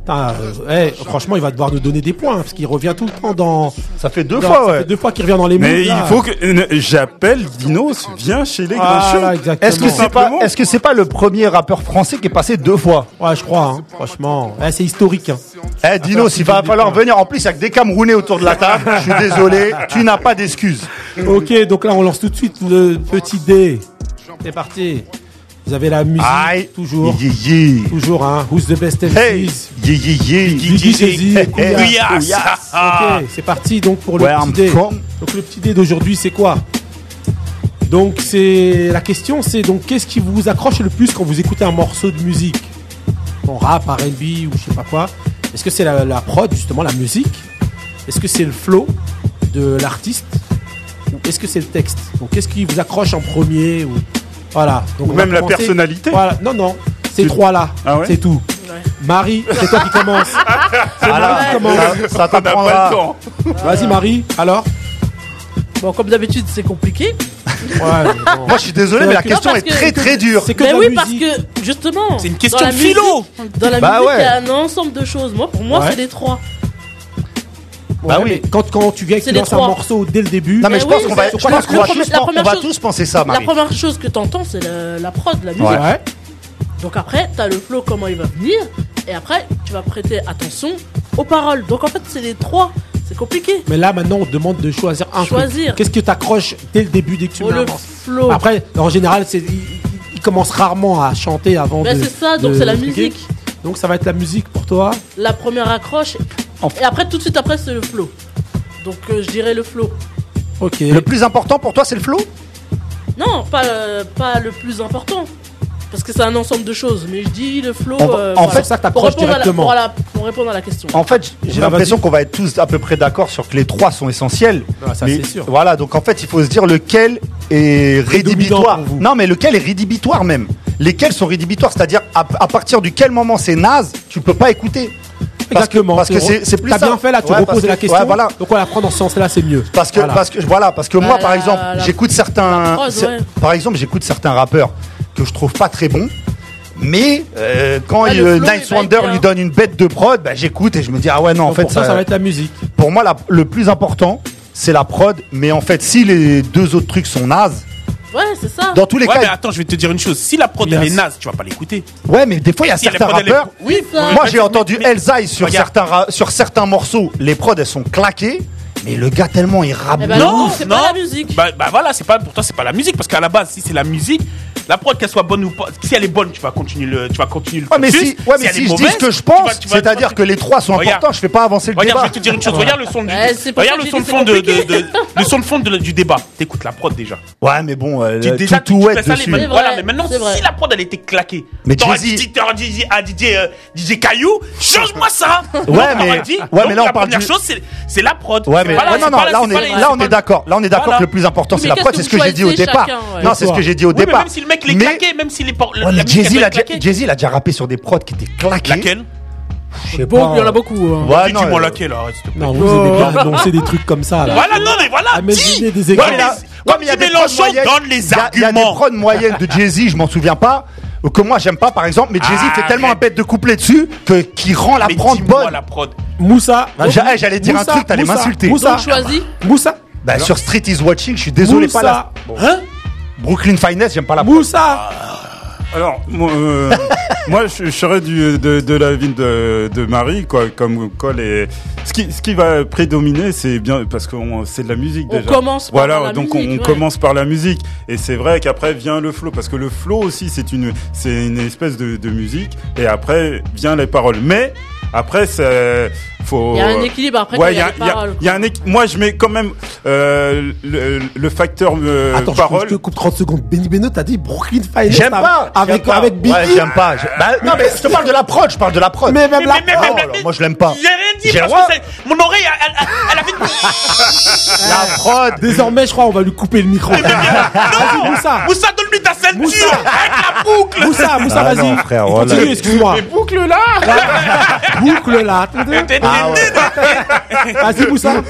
Putain, euh, eh, franchement, il va devoir nous donner des points parce qu'il revient tout le temps dans. Ça fait deux dans- fois, ça ouais. fait deux fois qu'il revient dans les Mais moods, il là. faut que j'appelle Dinos. Viens chez les grincheux. exactement. Est-ce que c'est pas, est-ce que c'est pas le premier rappeur français qui est passé deux fois Ouais, je crois, hein, franchement. Eh, c'est historique. Hein. Eh, Dinos, il va falloir venir. En plus, il y a que des Camerounais autour de la table. Je suis désolé, tu n'as pas d'excuses. Ok, donc là, on lance tout de suite le petit dé. C'est parti. Vous avez la musique, Aïe. toujours. Yi, yi. Toujours, hein. Who's the best MCs Hey, Kouya. hey. Kouya. Kouya. Ah. Ok, c'est parti donc pour le Where petit I'm dé. Donc le petit dé d'aujourd'hui, c'est quoi? Donc c'est la question, c'est donc qu'est-ce qui vous accroche le plus quand vous écoutez un morceau de musique? Bon, rap, R&B ou je sais pas quoi. Est-ce que c'est la, la prod justement, la musique? Est-ce que c'est le flow de l'artiste? Ou est-ce que c'est le texte? Donc qu'est-ce qui vous accroche en premier ou voilà. Donc, Ou même la personnalité. Voilà. Non, non. Ces trois-là, Ah ouais c'est tout. Marie, c'est toi qui commence. C'est Ah là, Marie qui commence. ça- ça pas le temps. Vas-y Marie, alors Bon, comme d'habitude, c'est compliqué. Moi, je suis désolé, mais la question est très très dure. C'est que Mais de la oui, musique. parce que justement, C'est une question dans la de philo. musique- Dans la Bah musique, ouais. il y a un ensemble de choses. Moi, pour moi, Ouais. c'est les trois. Bah oui. Quand, quand tu viens et que tu lances un morceau dès le début. Non, mais je Mais pense oui, qu'on va, je pense qu'on le va tous, la on va chose- tous penser ça, La Marie. première chose que t'entends, c'est la prod, la musique. Ouais. Donc après, t'as le flow, comment il va venir. Et après, tu vas prêter attention aux paroles. Donc en fait, c'est les trois. C'est compliqué. Mais là, maintenant, on te demande de choisir un. Choisir. Qu'est-ce que t'accroches dès le début, dès que tu Oh, le flow. Après, en général, c'est, il, commence rarement à chanter avant Ben, de. c'est ça, donc c'est la musique. Donc ça va être la musique pour toi. La première accroche. Et après, tout de suite après, c'est le flow. Donc euh, je dirais le flow. Ok. Le plus important pour toi, c'est le flow? Non, pas, euh, pas le plus important. Parce que c'est un ensemble de choses. Mais je dis le flow. En- euh, fait, ça t'accroche pour répondre, à la, directement. pour, la- pour répondre à la question. En fait, j'ai Bah, l'impression vas-y. qu'on va être tous à peu près d'accord sur que les trois sont essentiels. Ah, ça, Mais c'est sûr. Voilà, donc en fait, il faut se dire lequel est rédhibitoire. pour vous. Non, mais lequel est rédhibitoire même? Lesquels sont rédhibitoires, c'est-à-dire à, à partir du quel moment c'est naze, tu peux pas écouter. Exactement. parce que c'est plus T'as ça. bien fait là, tu Ouais, reposes la question. ouais, voilà. Donc on la prend dans ce sens-là, c'est mieux. Parce que, Voilà. parce que voilà, parce que moi, Bah, par exemple, j'écoute certains, par exemple, j'écoute certains rappeurs que je trouve pas très bons. Mais euh, quand le euh, Nice Wonder bien. lui donne une bête de prod, bah, j'écoute et je me dis ah ouais non en Donc, fait pour toi, ça va être la musique. pour moi la- le plus important c'est la prod. Mais en fait si les deux autres trucs sont nazes, Ouais, c'est ça. dans tous les Ouais, mais cas, attends, je vais te dire une chose. Si la prod elle est naze, tu vas pas l'écouter. ouais mais des fois il y a Si certains prod, elle est- rappeurs. Oui. Moi j'ai entendu mais- Elzai sur certains ra- sur certains morceaux, les prods elles sont claquées. Mais le gars tellement il rappe Eh ben non, c'est pas la musique. Bah, bah voilà, c'est pas pour toi, c'est pas la musique parce qu'à la base, si c'est la musique, la prod qu'elle soit bonne ou pas, si elle est bonne, tu vas continuer le, tu vas continuer le. Ouais, mais si, ouais, mais si je dis ce que je pense, c'est-à-dire que les trois sont Regarde. importants, je fais pas avancer le Regarde, je débat. vais te dire une chose. Regarde le son du, Ouais, c'est pour regarde ça le son de fond de, c'est de- compliqué. de- le son de fond de- du débat. T'écoutes la prod déjà. Ouais, mais bon, euh, Tu, tout, déjà, tout tu ouais laisses aller, dessus. voilà, mais maintenant, si la prod elle était claquée, Mais t'aurais Jay-Z- dit, t'aurais dit à DJ, euh, DJ Caillou, change-moi ça. Ouais, mais- ouais, mais là, on la parle première chose, c'est c'est la prod. Ouais, mais la- ouais, non, c'est non, pas la- là on c'est pas est, les- là on est d'accord. Là on est d'accord Voilà. que le plus important Oui, c'est mais la prod, qu'est-ce c'est ce que que vous j'ai dit au choisissez départ. chacun, ouais. Non, c'est ce que j'ai dit au Oui, mais départ. même si le mec il est Mais- claqué, même s'il est pas. la Ouais, mais musique, elle Jay-Z, il a être déjà- claquée. Jay-Z, il a déjà rappé sur des prods qui étaient claqués. Laquelle? Je sais Bon, pas. il y en a beaucoup. hein. Ouais, non, Dis-moi euh, laquelle, arrête, s'il te plaît. Non, vous aimez bien annoncer des trucs comme ça. Là. Voilà, non, mais voilà, Imaginez dis des Ouais, exemples. mais là- là, Ouais, Comme mais il y a des prods Mélenchon, moyennes. donne les Il y a- Il y a des arguments. prods moyennes de Jay-Z, je m'en souviens pas. Que moi j'aime pas par exemple, mais Jay-Z fait Arrête. tellement un bête de couplet dessus que qui rend la Mais prod bonne. la prod. Moussa. Bah, j'a- J'allais dire un Moussa, truc, t'allais Moussa, m'insulter. Moussa. Donc choisis. Moussa. Bah, sur Street is Watching, je suis désolé, Moussa. pas là. Hein Brooklyn Finest, j'aime pas la prod. Alors, moi, euh, moi je, je, serais du, de, de, la ville de, de Marie, quoi, comme quoi les... ce, qui, ce qui va prédominer, c'est bien parce que c'est de la musique déjà. On commence par voilà, la donc musique, on, on commence par la musique, et c'est vrai qu'après vient le flow, parce que le flow aussi c'est une, c'est une espèce de, de musique, et après vient les paroles. Mais après, c'est faut. Il y a un équilibre après. Ouais, il y a, y, a, y a, un équ... Moi, je mets quand même euh, le, le, facteur euh, Attends, parole. Je, te coupe 30 secondes. Benny Beno, t'as dit Brooklyn Finance. J'aime pas. Avec pas. avec Biggie. Ouais, j'aime pas. Bah, non, mais je te parle de la prod. Je parle de la prod. Mais même mais, la... mais, mais, oh, alors, moi, je l'aime pas. J'ai rien dit. Parce que Mon oreille, elle, elle, elle a fait. la prod. Désormais, je crois, on va lui couper le micro. non, Moussa. Moussa, donne-lui ta ceinture. Moussa. Avec la boucle. Moussa, Moussa, bah vas-y. Oh continue, excuse-moi. Les boucles là. boucle là. Ah Vas-y, ah,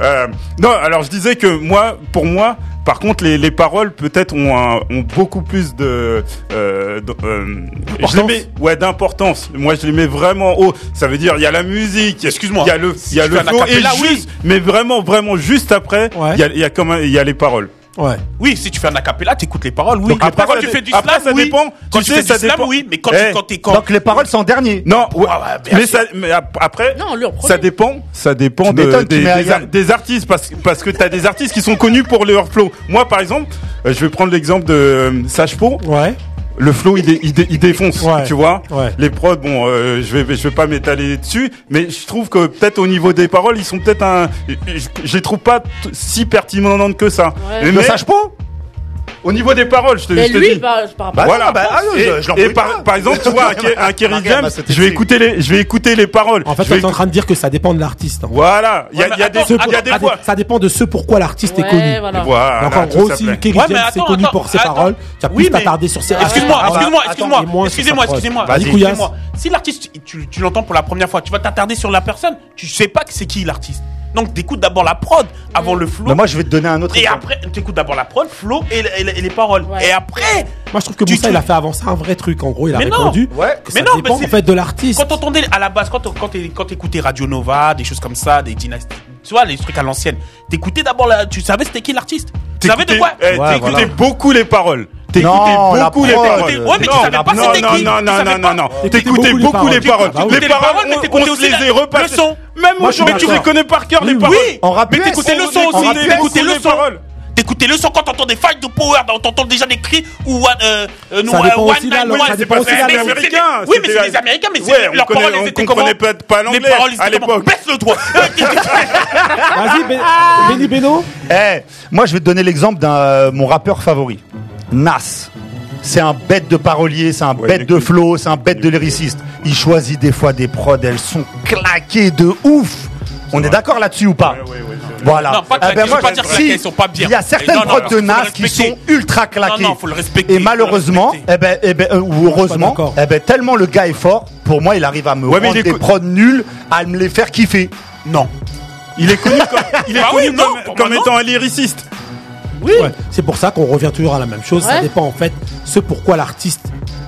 euh, non, alors je disais que moi, pour moi, par contre, les, les paroles peut-être ont, ont beaucoup plus de, euh, euh, je les mets, ouais d'importance. Moi, je les mets vraiment haut. Ça veut dire il y a la musique, excuse-moi, il y a le, il y a le flow et juste, mais vraiment, vraiment juste après, il y, a, y il y a les paroles. Ouais. Oui, si tu fais un acapella, t'écoutes les paroles, oui. Après, quand tu fais du slam, ça dépend. Quand tu, fais du slam, oui, mais quand tu eh, quand t'es quand. Donc les paroles sont derniers. Non, mais, après, ça dépend, ça dépend des, des, artistes parce parce que t'as des artistes qui sont connus pour leur flow. Moi, par exemple, euh, je vais prendre l'exemple de euh, Sage Po. Ouais le flow il, dé, il, il défonce, tu vois. Ouais. Les prods, bon, euh, je vais je vais pas m'étaler dessus, mais je trouve que peut-être au niveau des paroles, ils sont peut-être un, je, je les trouve pas si pertinentes que ça. Ouais. Mais, mais, mais, ça pas au niveau des paroles, je te, mais lui, dis. Voilà. Par, exemple, tu vois, un, Kerry James, je vais écouter les, je vais écouter les paroles. En fait, tu es en train de dire que ça dépend de l'artiste. Hein. Voilà. Il y a, des, ah, il fois. Ça dépend de ce pourquoi l'artiste est connu. Voilà. Donc, en gros, si Kerry James est connu pour ses paroles, tu as plus t'attarder sur ses. Excuse-moi, ah, bah, excuse-moi, excuse-moi, excusez-moi, excusez-moi. Vas-y, Si l'artiste, tu l'entends pour la première fois, tu vas t'attarder sur la personne. Tu sais pas que c'est qui l'artiste. Donc t'écoutes d'abord la prod avant le flow. Mais moi je vais te donner un autre. Et exemple. après t'écoutes d'abord la prod, flow et, les paroles. Et après. Moi je trouve que Moussa il a fait avancer un vrai truc. En gros il a mais. Non. Ouais. Mais ça non, dépend mais fait de l'artiste. Quand t'entendais à la base, quand quand t'écoutais Radio Nova, des choses comme ça, des dynasties tu vois les trucs à l'ancienne t'écoutais d'abord la... tu savais c'était qui l'artiste? Tu savais de quoi? eh, ouais, t'écoutais beaucoup les paroles T'écoutais beaucoup les paroles. Ouais, mais tu savais pas c'était. Non, non, non, non, non. T'écoutais beaucoup les paroles. Les paroles, on se les est. Le son. Même aujourd'hui, tu les connais par cœur, les paroles. Oui Mais t'écoutais le son aussi. T'écoutais le son. T'écoutais le son quand t'entends des fights de power, t'entends déjà des cris ou euh, euh, ça dépend one aussi night. C'est pas les Américains. Oui, mais c'est les Américains, mais ouais, leurs paroles étaient comment On à l'époque. Baisse le doigt. Vas-y, Benny ah. Beno. Eh, moi je vais te donner l'exemple d'un mon rappeur favori. Nas. C'est un bête de parolier, c'est un bête de flow, c'est un bête de lyriciste. Il choisit des fois des prods, elles sont claquées de ouf. On est d'accord là-dessus ou pas Voilà. Il y a certaines prods de Nas qui sont ultra claquées. Non, non, faut le respecter. Et malheureusement, eh ben, eh ben, euh, ou heureusement, eh ben, tellement le gars est fort, pour moi, il arrive à me rendre des prods nuls, à me les faire kiffer. Non. Il est connu comme étant un lyriciste. Oui. C'est pour ça qu'on revient toujours à la même chose. Ça dépend en fait ce pourquoi l'artiste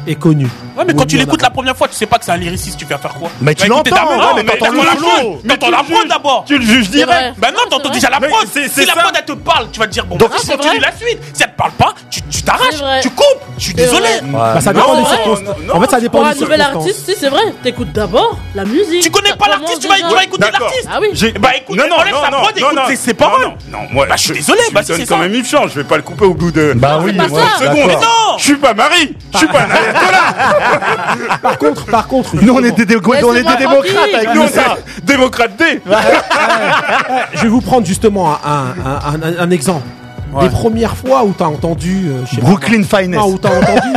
est connu. Ouais, mais quand tu l'écoutes la première fois, tu sais pas que c'est un lyriciste, tu vas faire quoi Mais tu l'entends, mais t'entends la prod, t'entends la prod d'abord. Tu le juges direct. Ben non, t'entends déjà la prod. Si la prod elle te parle, tu vas te dire bon, donc bah, continue la suite. Si elle te parle pas, tu t'arraches, tu coupes. Je suis désolé. Bah, ça dépend des circonstances. En fait, ça dépend des circonstances. Pour un nouvel artiste, si c'est vrai, t'écoutes d'abord la musique. Tu connais pas l'artiste, tu vas écouter l'artiste. Ah oui. Bah écoute, enlève sa prod, écoute ses paroles. Non, moi, je suis désolé. Bah c'est quand même une chance, je vais pas le couper au bout de. Bah oui, seconde. Mais non, je suis pas Marie, je suis pas. Par contre, par contre. Nous, on était, démocrates avec nous. On démocrate D. Je vais vous prendre justement un, exemple. Les premières fois où t'as entendu. Euh, Brooklyn Finance. où t'as entendu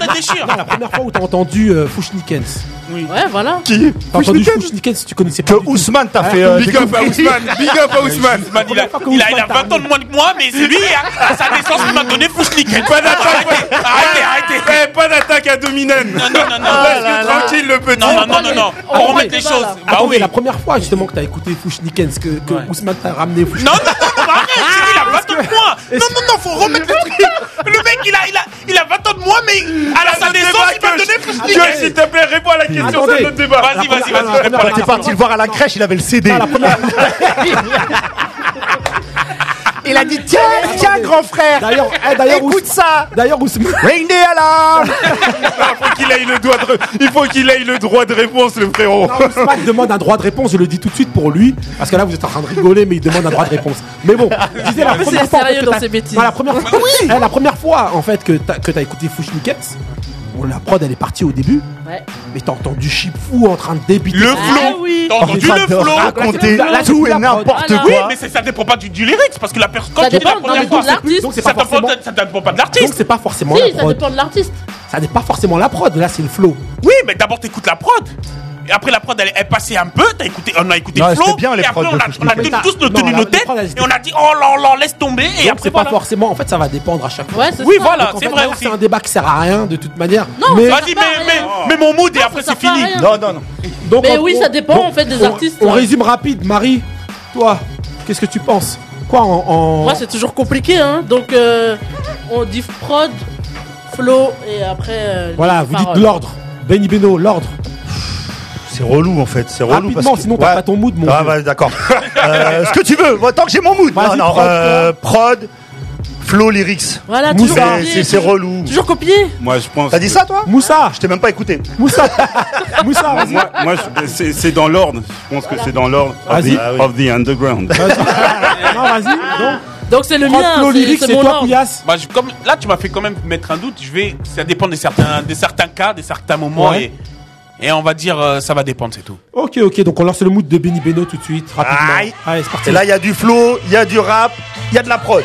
la première fois où t'as entendu euh, Fouchnikens. Oui. Ouais, voilà. Qui T'as entendu Fouchnikens tu connaissais pas. Que Ousmane t'a fait. Ah, euh, Big up à Ousmane. Big up à Ousmane. Ousmane, il a, il a, il a 20 ans de moins que moi, mais c'est lui, hein. à sa naissance, qui m'a donné Fouchnikens. Pas d'attaque. Arrêtez, arrêtez, ah, eh, pas d'attaque à Dominen. Non, non, non, non. Reste tranquille, le petit. Non, non, non, non, non. On remet les choses. Bah oui. la première fois, justement, que t'as écouté Fouchnikens, que, Ousmane t'a ramené Fouchnikens. Non, non, non, arrête, il a 20 ans de moins. Non, non, non, faut remettre le truc. Le mec, il a, il a, il a 20 ans de moins, mais la sa naissance, il m'a donné Gueule, Fouchniken. s'il te plaît, réponds à la question, c'est notre débat. Vas-y, vas-y, vas-y. t'es parti le voir à la crèche, il avait le CD. Il a dit tiens, tiens, grand frère. D'ailleurs, eh, d'ailleurs, écoute ça. D'ailleurs, Ousmane. Ring the alarm. Il faut qu'il ait le droit de, il faut qu'il ait le droit de réponse, le frérot. Non, Ousmane demande un droit de réponse, je le dis tout de suite pour lui, parce que là vous êtes en train de rigoler, mais il demande un droit de réponse. Mais bon, je disais la première c'est fois. sérieux que dans ces bêtises. La première fois, Eh, la première fois en fait que t'as que t'as écouté Fushnikets, bon, la prod elle est partie au début, Ouais. mais t'as entendu Chip Fou en train de débiter. Le flow. Ah oui. T'as entendu le flow Raconter tout et la n'importe. Oui, quoi. mais c'est- ça dépend pas du, du lyrics parce que la personne quand Ça tu dis la dépend, non, première mais fois, de l'artiste. Donc c'est ça pas dépend, forcément. ça dépend pas de Donc l'artiste. c'est pas forcément Si, la ça prod. dépend de l'artiste. Ça n'est pas forcément la prod. Là c'est le flow. Oui, mais d'abord t'écoutes la prod. Et après la prod elle est passée un peu, t'as écouté, on a écouté Non, c'était bien, les et après on a, on a tous- non, tenu la- nos têtes elles et on a dit oh là là laisse tomber et après c'est pas forcément. En fait ça va dépendre à chaque fois. Ouais, Oui ça. voilà, c'est vrai. C'est un débat qui sert à rien de toute manière. Non, mais Vas-y, mais, mon mood et après c'est fini. Non, non, non. Donc, Mais oui, on- ça dépend, en fait, des on- artistes, On ouais. résume rapide, Marie. Toi, qu'est-ce que tu penses? Quoi en, en- Moi, c'est toujours compliqué, hein. Donc, euh, on dit prod, flow, et après. euh, Voilà, vous dites paroles. l'ordre. Benny Beno, l'ordre. C'est relou en fait, c'est relou Rapidement, parce que sinon t'as pas ton mood, mon Ah bah d'accord. Euh, ce que tu veux, moi, tant que j'ai mon mood. Vas-y, Non, non, prod, euh, prod, flow, lyrics. Voilà, Moussa, c'est relou. Toujours copier. Moi, je pense. T'as dit que- ça toi Moussa Je t'ai même pas écouté. Moussa Moussa, vas-y. Moi, moi, c'est dans l'ordre. Je pense que c'est dans l'ordre of, Ah oui. of the underground. Non, vas-y. Donc, Donc, c'est le prod, mien. flow, c'est- lyrics, C'est toi, ordre. Couillasse. Bah, je- comme, là, tu m'as fait quand même mettre un doute. Je vais, ça dépend de certains, de certains cas, de certains moments. Ouais. Et, et on va dire, euh, ça va dépendre, c'est tout. Ok, ok, donc on lance le mood de Benny Beno tout de suite, rapidement. Aïe. Allez, c'est parti. Et là, il y a du flow, il y a du rap, il y a de la prod.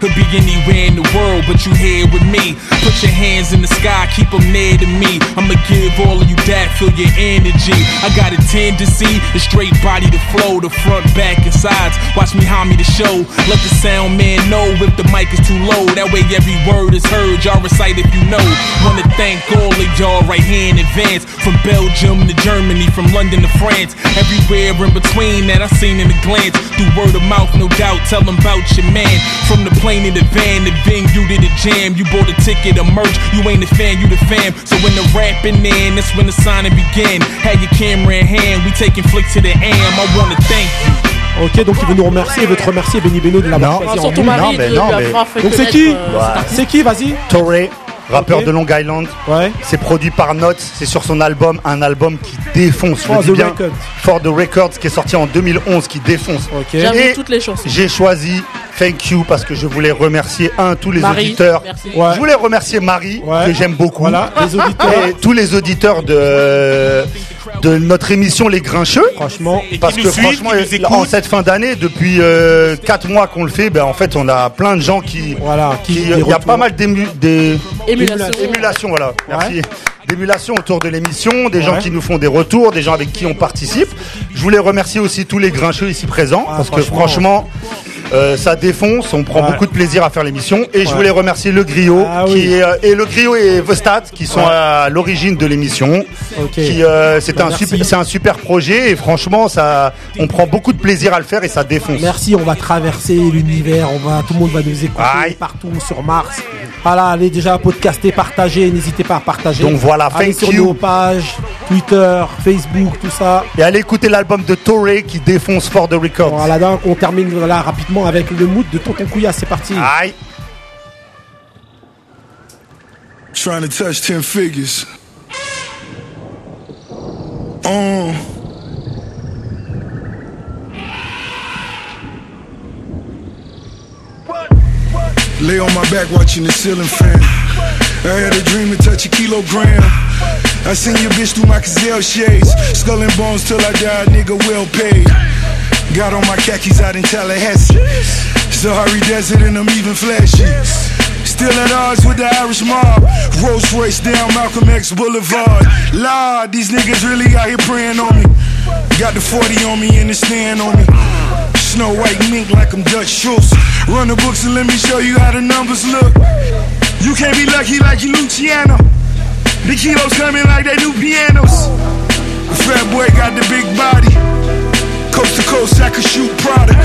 Could be anywhere in the world, but you here with me. Put your hands in the sky, keep them near to me. I'ma give all of you that, feel your energy. I got a tendency, the straight body to flow, the front, back, and sides. Watch me me the show. Let the sound man know if the mic is too low. That way every word is heard. Y'all recite if you know. Wanna thank all of y'all right here in advance. From Belgium to Germany, from London to France. Everywhere in between that I seen in a glance. Through word of mouth, no doubt. Tell them about your man. From the plane to the van, the venue to the jam. You bought a ticket, a merch. You ain't a fan, you the fam. So when the rapping in, that's when the signing begin. Had your camera in hand, we taking flicks to the am. I wanna thank you. Ok, donc il veut nous remercier, il veut te remercier, Benny Beno, de l'avoir choisi. Non, non, mais- Donc c'est qui euh. C'est qui, vas-y Torre, rappeur de Long Island. Ouais. C'est produit par Notes, c'est sur son album, un album qui défonce, je For dis the bien. Record. For the Records, qui est sorti en 2011, qui défonce. Et toutes les chansons. J'ai choisi Thank You parce que je voulais remercier un tous les Marie, auditeurs. merci. Ouais. Je voulais remercier Marie Ouais. que j'aime beaucoup. Voilà, les auditeurs. Et tous les auditeurs de de notre émission Les Grincheux. Franchement, Et Parce que suivent, franchement, en cette fin d'année, depuis 4 mois qu'on le fait, ben en fait, on a plein de gens qui. Voilà, qui- des Il y a pas mal d'ému- des Émulation. émulation, voilà. Merci. D'émulation autour de l'émission, des gens qui nous font des retours, des gens avec qui on participe. Je voulais remercier aussi tous les grincheux ici présents, Ah, parce que franchement. Euh, ça défonce, on prend Ouais. beaucoup de plaisir à faire l'émission. Et je voulais remercier le griot, Ah oui. qui est, euh, et le griot et Vostat, qui sont Ouais. à l'origine de l'émission. Euh, c'est Bah, un merci. super, c'est un super projet, et franchement, ça, on prend beaucoup de plaisir à le faire et ça défonce. Merci, on va traverser l'univers, on va, tout le monde va nous écouter Aïe. partout sur Mars. Voilà, allez déjà podcaster, partager, n'hésitez pas à partager. Donc voilà, allez thank sur you. nos pages, Twitter, Facebook, tout ça. Et allez écouter l'album de Torre qui défonce For the Record. Voilà, donc on termine voilà, rapidement avec le mood de Tonton Couillasse, c'est parti. Aïe. Trying to touch 10 figures. Um. Lay on my back watching the ceiling fan. I had a dream to touch a kilogram. I seen your bitch through my gazelle shades. Skull and bones till I die, nigga well paid. Got on my khakis out in Tallahassee. Sahari Desert and I'm even flashy. Still at odds with the Irish mob. Rolls Royce down Malcolm X Boulevard. Lord, these niggas really out here praying on me. Got the 40 on me and the stand on me. Snow White mink like I'm Dutch Schultz. Run the books and let me show you how the numbers look. You can't be lucky like you Luciano. The kilos coming like they new pianos. The fat boy got the big body. Coast to coast, I could shoot product.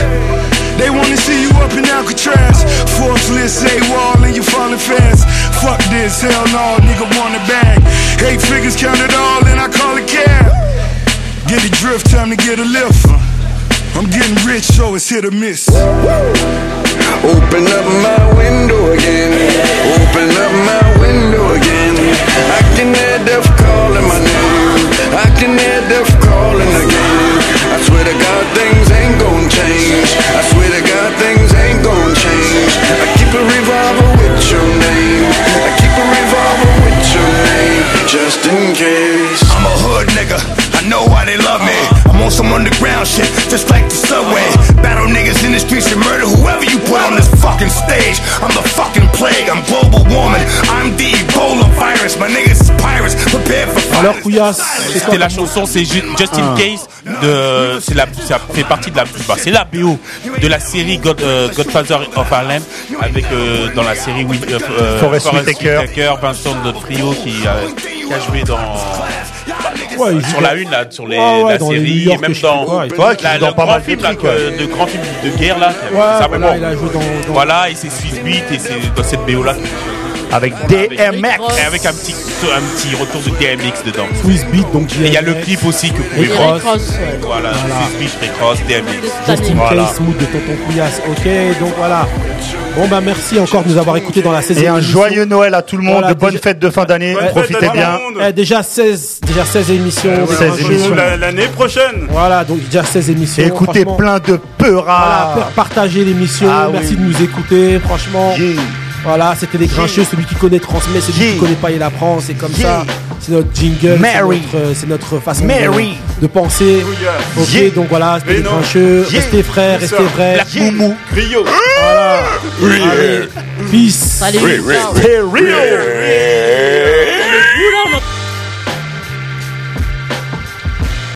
They wanna see you up in Alcatraz. Forbes list, say wall, and you falling fast. Fuck this, hell no, nigga want a bag. Eight figures count it all, and I call it cab. Get a drift, time to get a lift. I'm getting rich, so it's hit or miss. Open up my window again. Open up my window again. I can hear death calling my name. I can hear death calling again. I swear to God, things ain't gon' change. I swear to God, things ain't gon' change. I keep a revolver with your name. I keep a revolver with your name, just in case. I'm a hood nigga. I know why they love me. I'm on some underground shit, just like the subway. Battle niggas in the streets and murder whoever you put on this fucking stage. I'm the fucking plague. I'm global warming. I'm the Ebola virus. My niggas is pirates. Prepare for Alors, Couillasse, C'était la chanson, c'est Ju- Just in Ah. Case de, c'est la, ça fait partie de la, bah, c'est la BO de la série God, euh, Godfather of Harlem avec euh, dans la série Wi- euh, euh, Forest Whitaker. Vincent D'Onofrio qui, a- qui a joué dans Ouais, sur la une là, sur les, Ouais, ouais, la série et même dans quoi, il- Ouais, qui la, joue dans le pas grand mal de film là, trucs, ouais. que- de grand film de guerre là. qui a- Ouais, ça, voilà, bon. il a joué dans- dans- Voilà et c'est Swiss Beat et c'est dans cette BO là. Avec DMX et avec un petit un petit retour de DMX dedans. Swiss Beat, donc Et il y a le clip aussi que vous pouvez voir. Voilà, Voilà. Swiss Beat, Rick Ross, DMX. Just in case, mood de Tonton Couillasse. Ok, donc voilà. Bon, bah merci encore de nous avoir écoutés dans la saison. Et un joyeux Noël à tout le monde, Voilà, de bonnes déjà- fêtes de fin d'année, Ouais. profitez bien. Eh, déjà 16, déjà 16 émissions. Ouais, des 16 grincheux. émissions. La- L'année prochaine. Voilà, donc déjà 16 émissions. Et écoutez plein de peura. Voilà, partagez l'émission. Ah Merci oui. de nous écouter. Franchement, voilà, c'était les grincheux. Celui qui connaît transmet, celui qui connaît pas il apprend. C'est comme ça. C'est notre jingle. c'est Mary. notre, euh, C'est notre façon Mary. de, de penser. Ok, Yeah. donc voilà, c'était les grincheux. Yeah. Restez frères, restez vrais. Moumou. Rio. Voilà. Allez, Peace. Salut.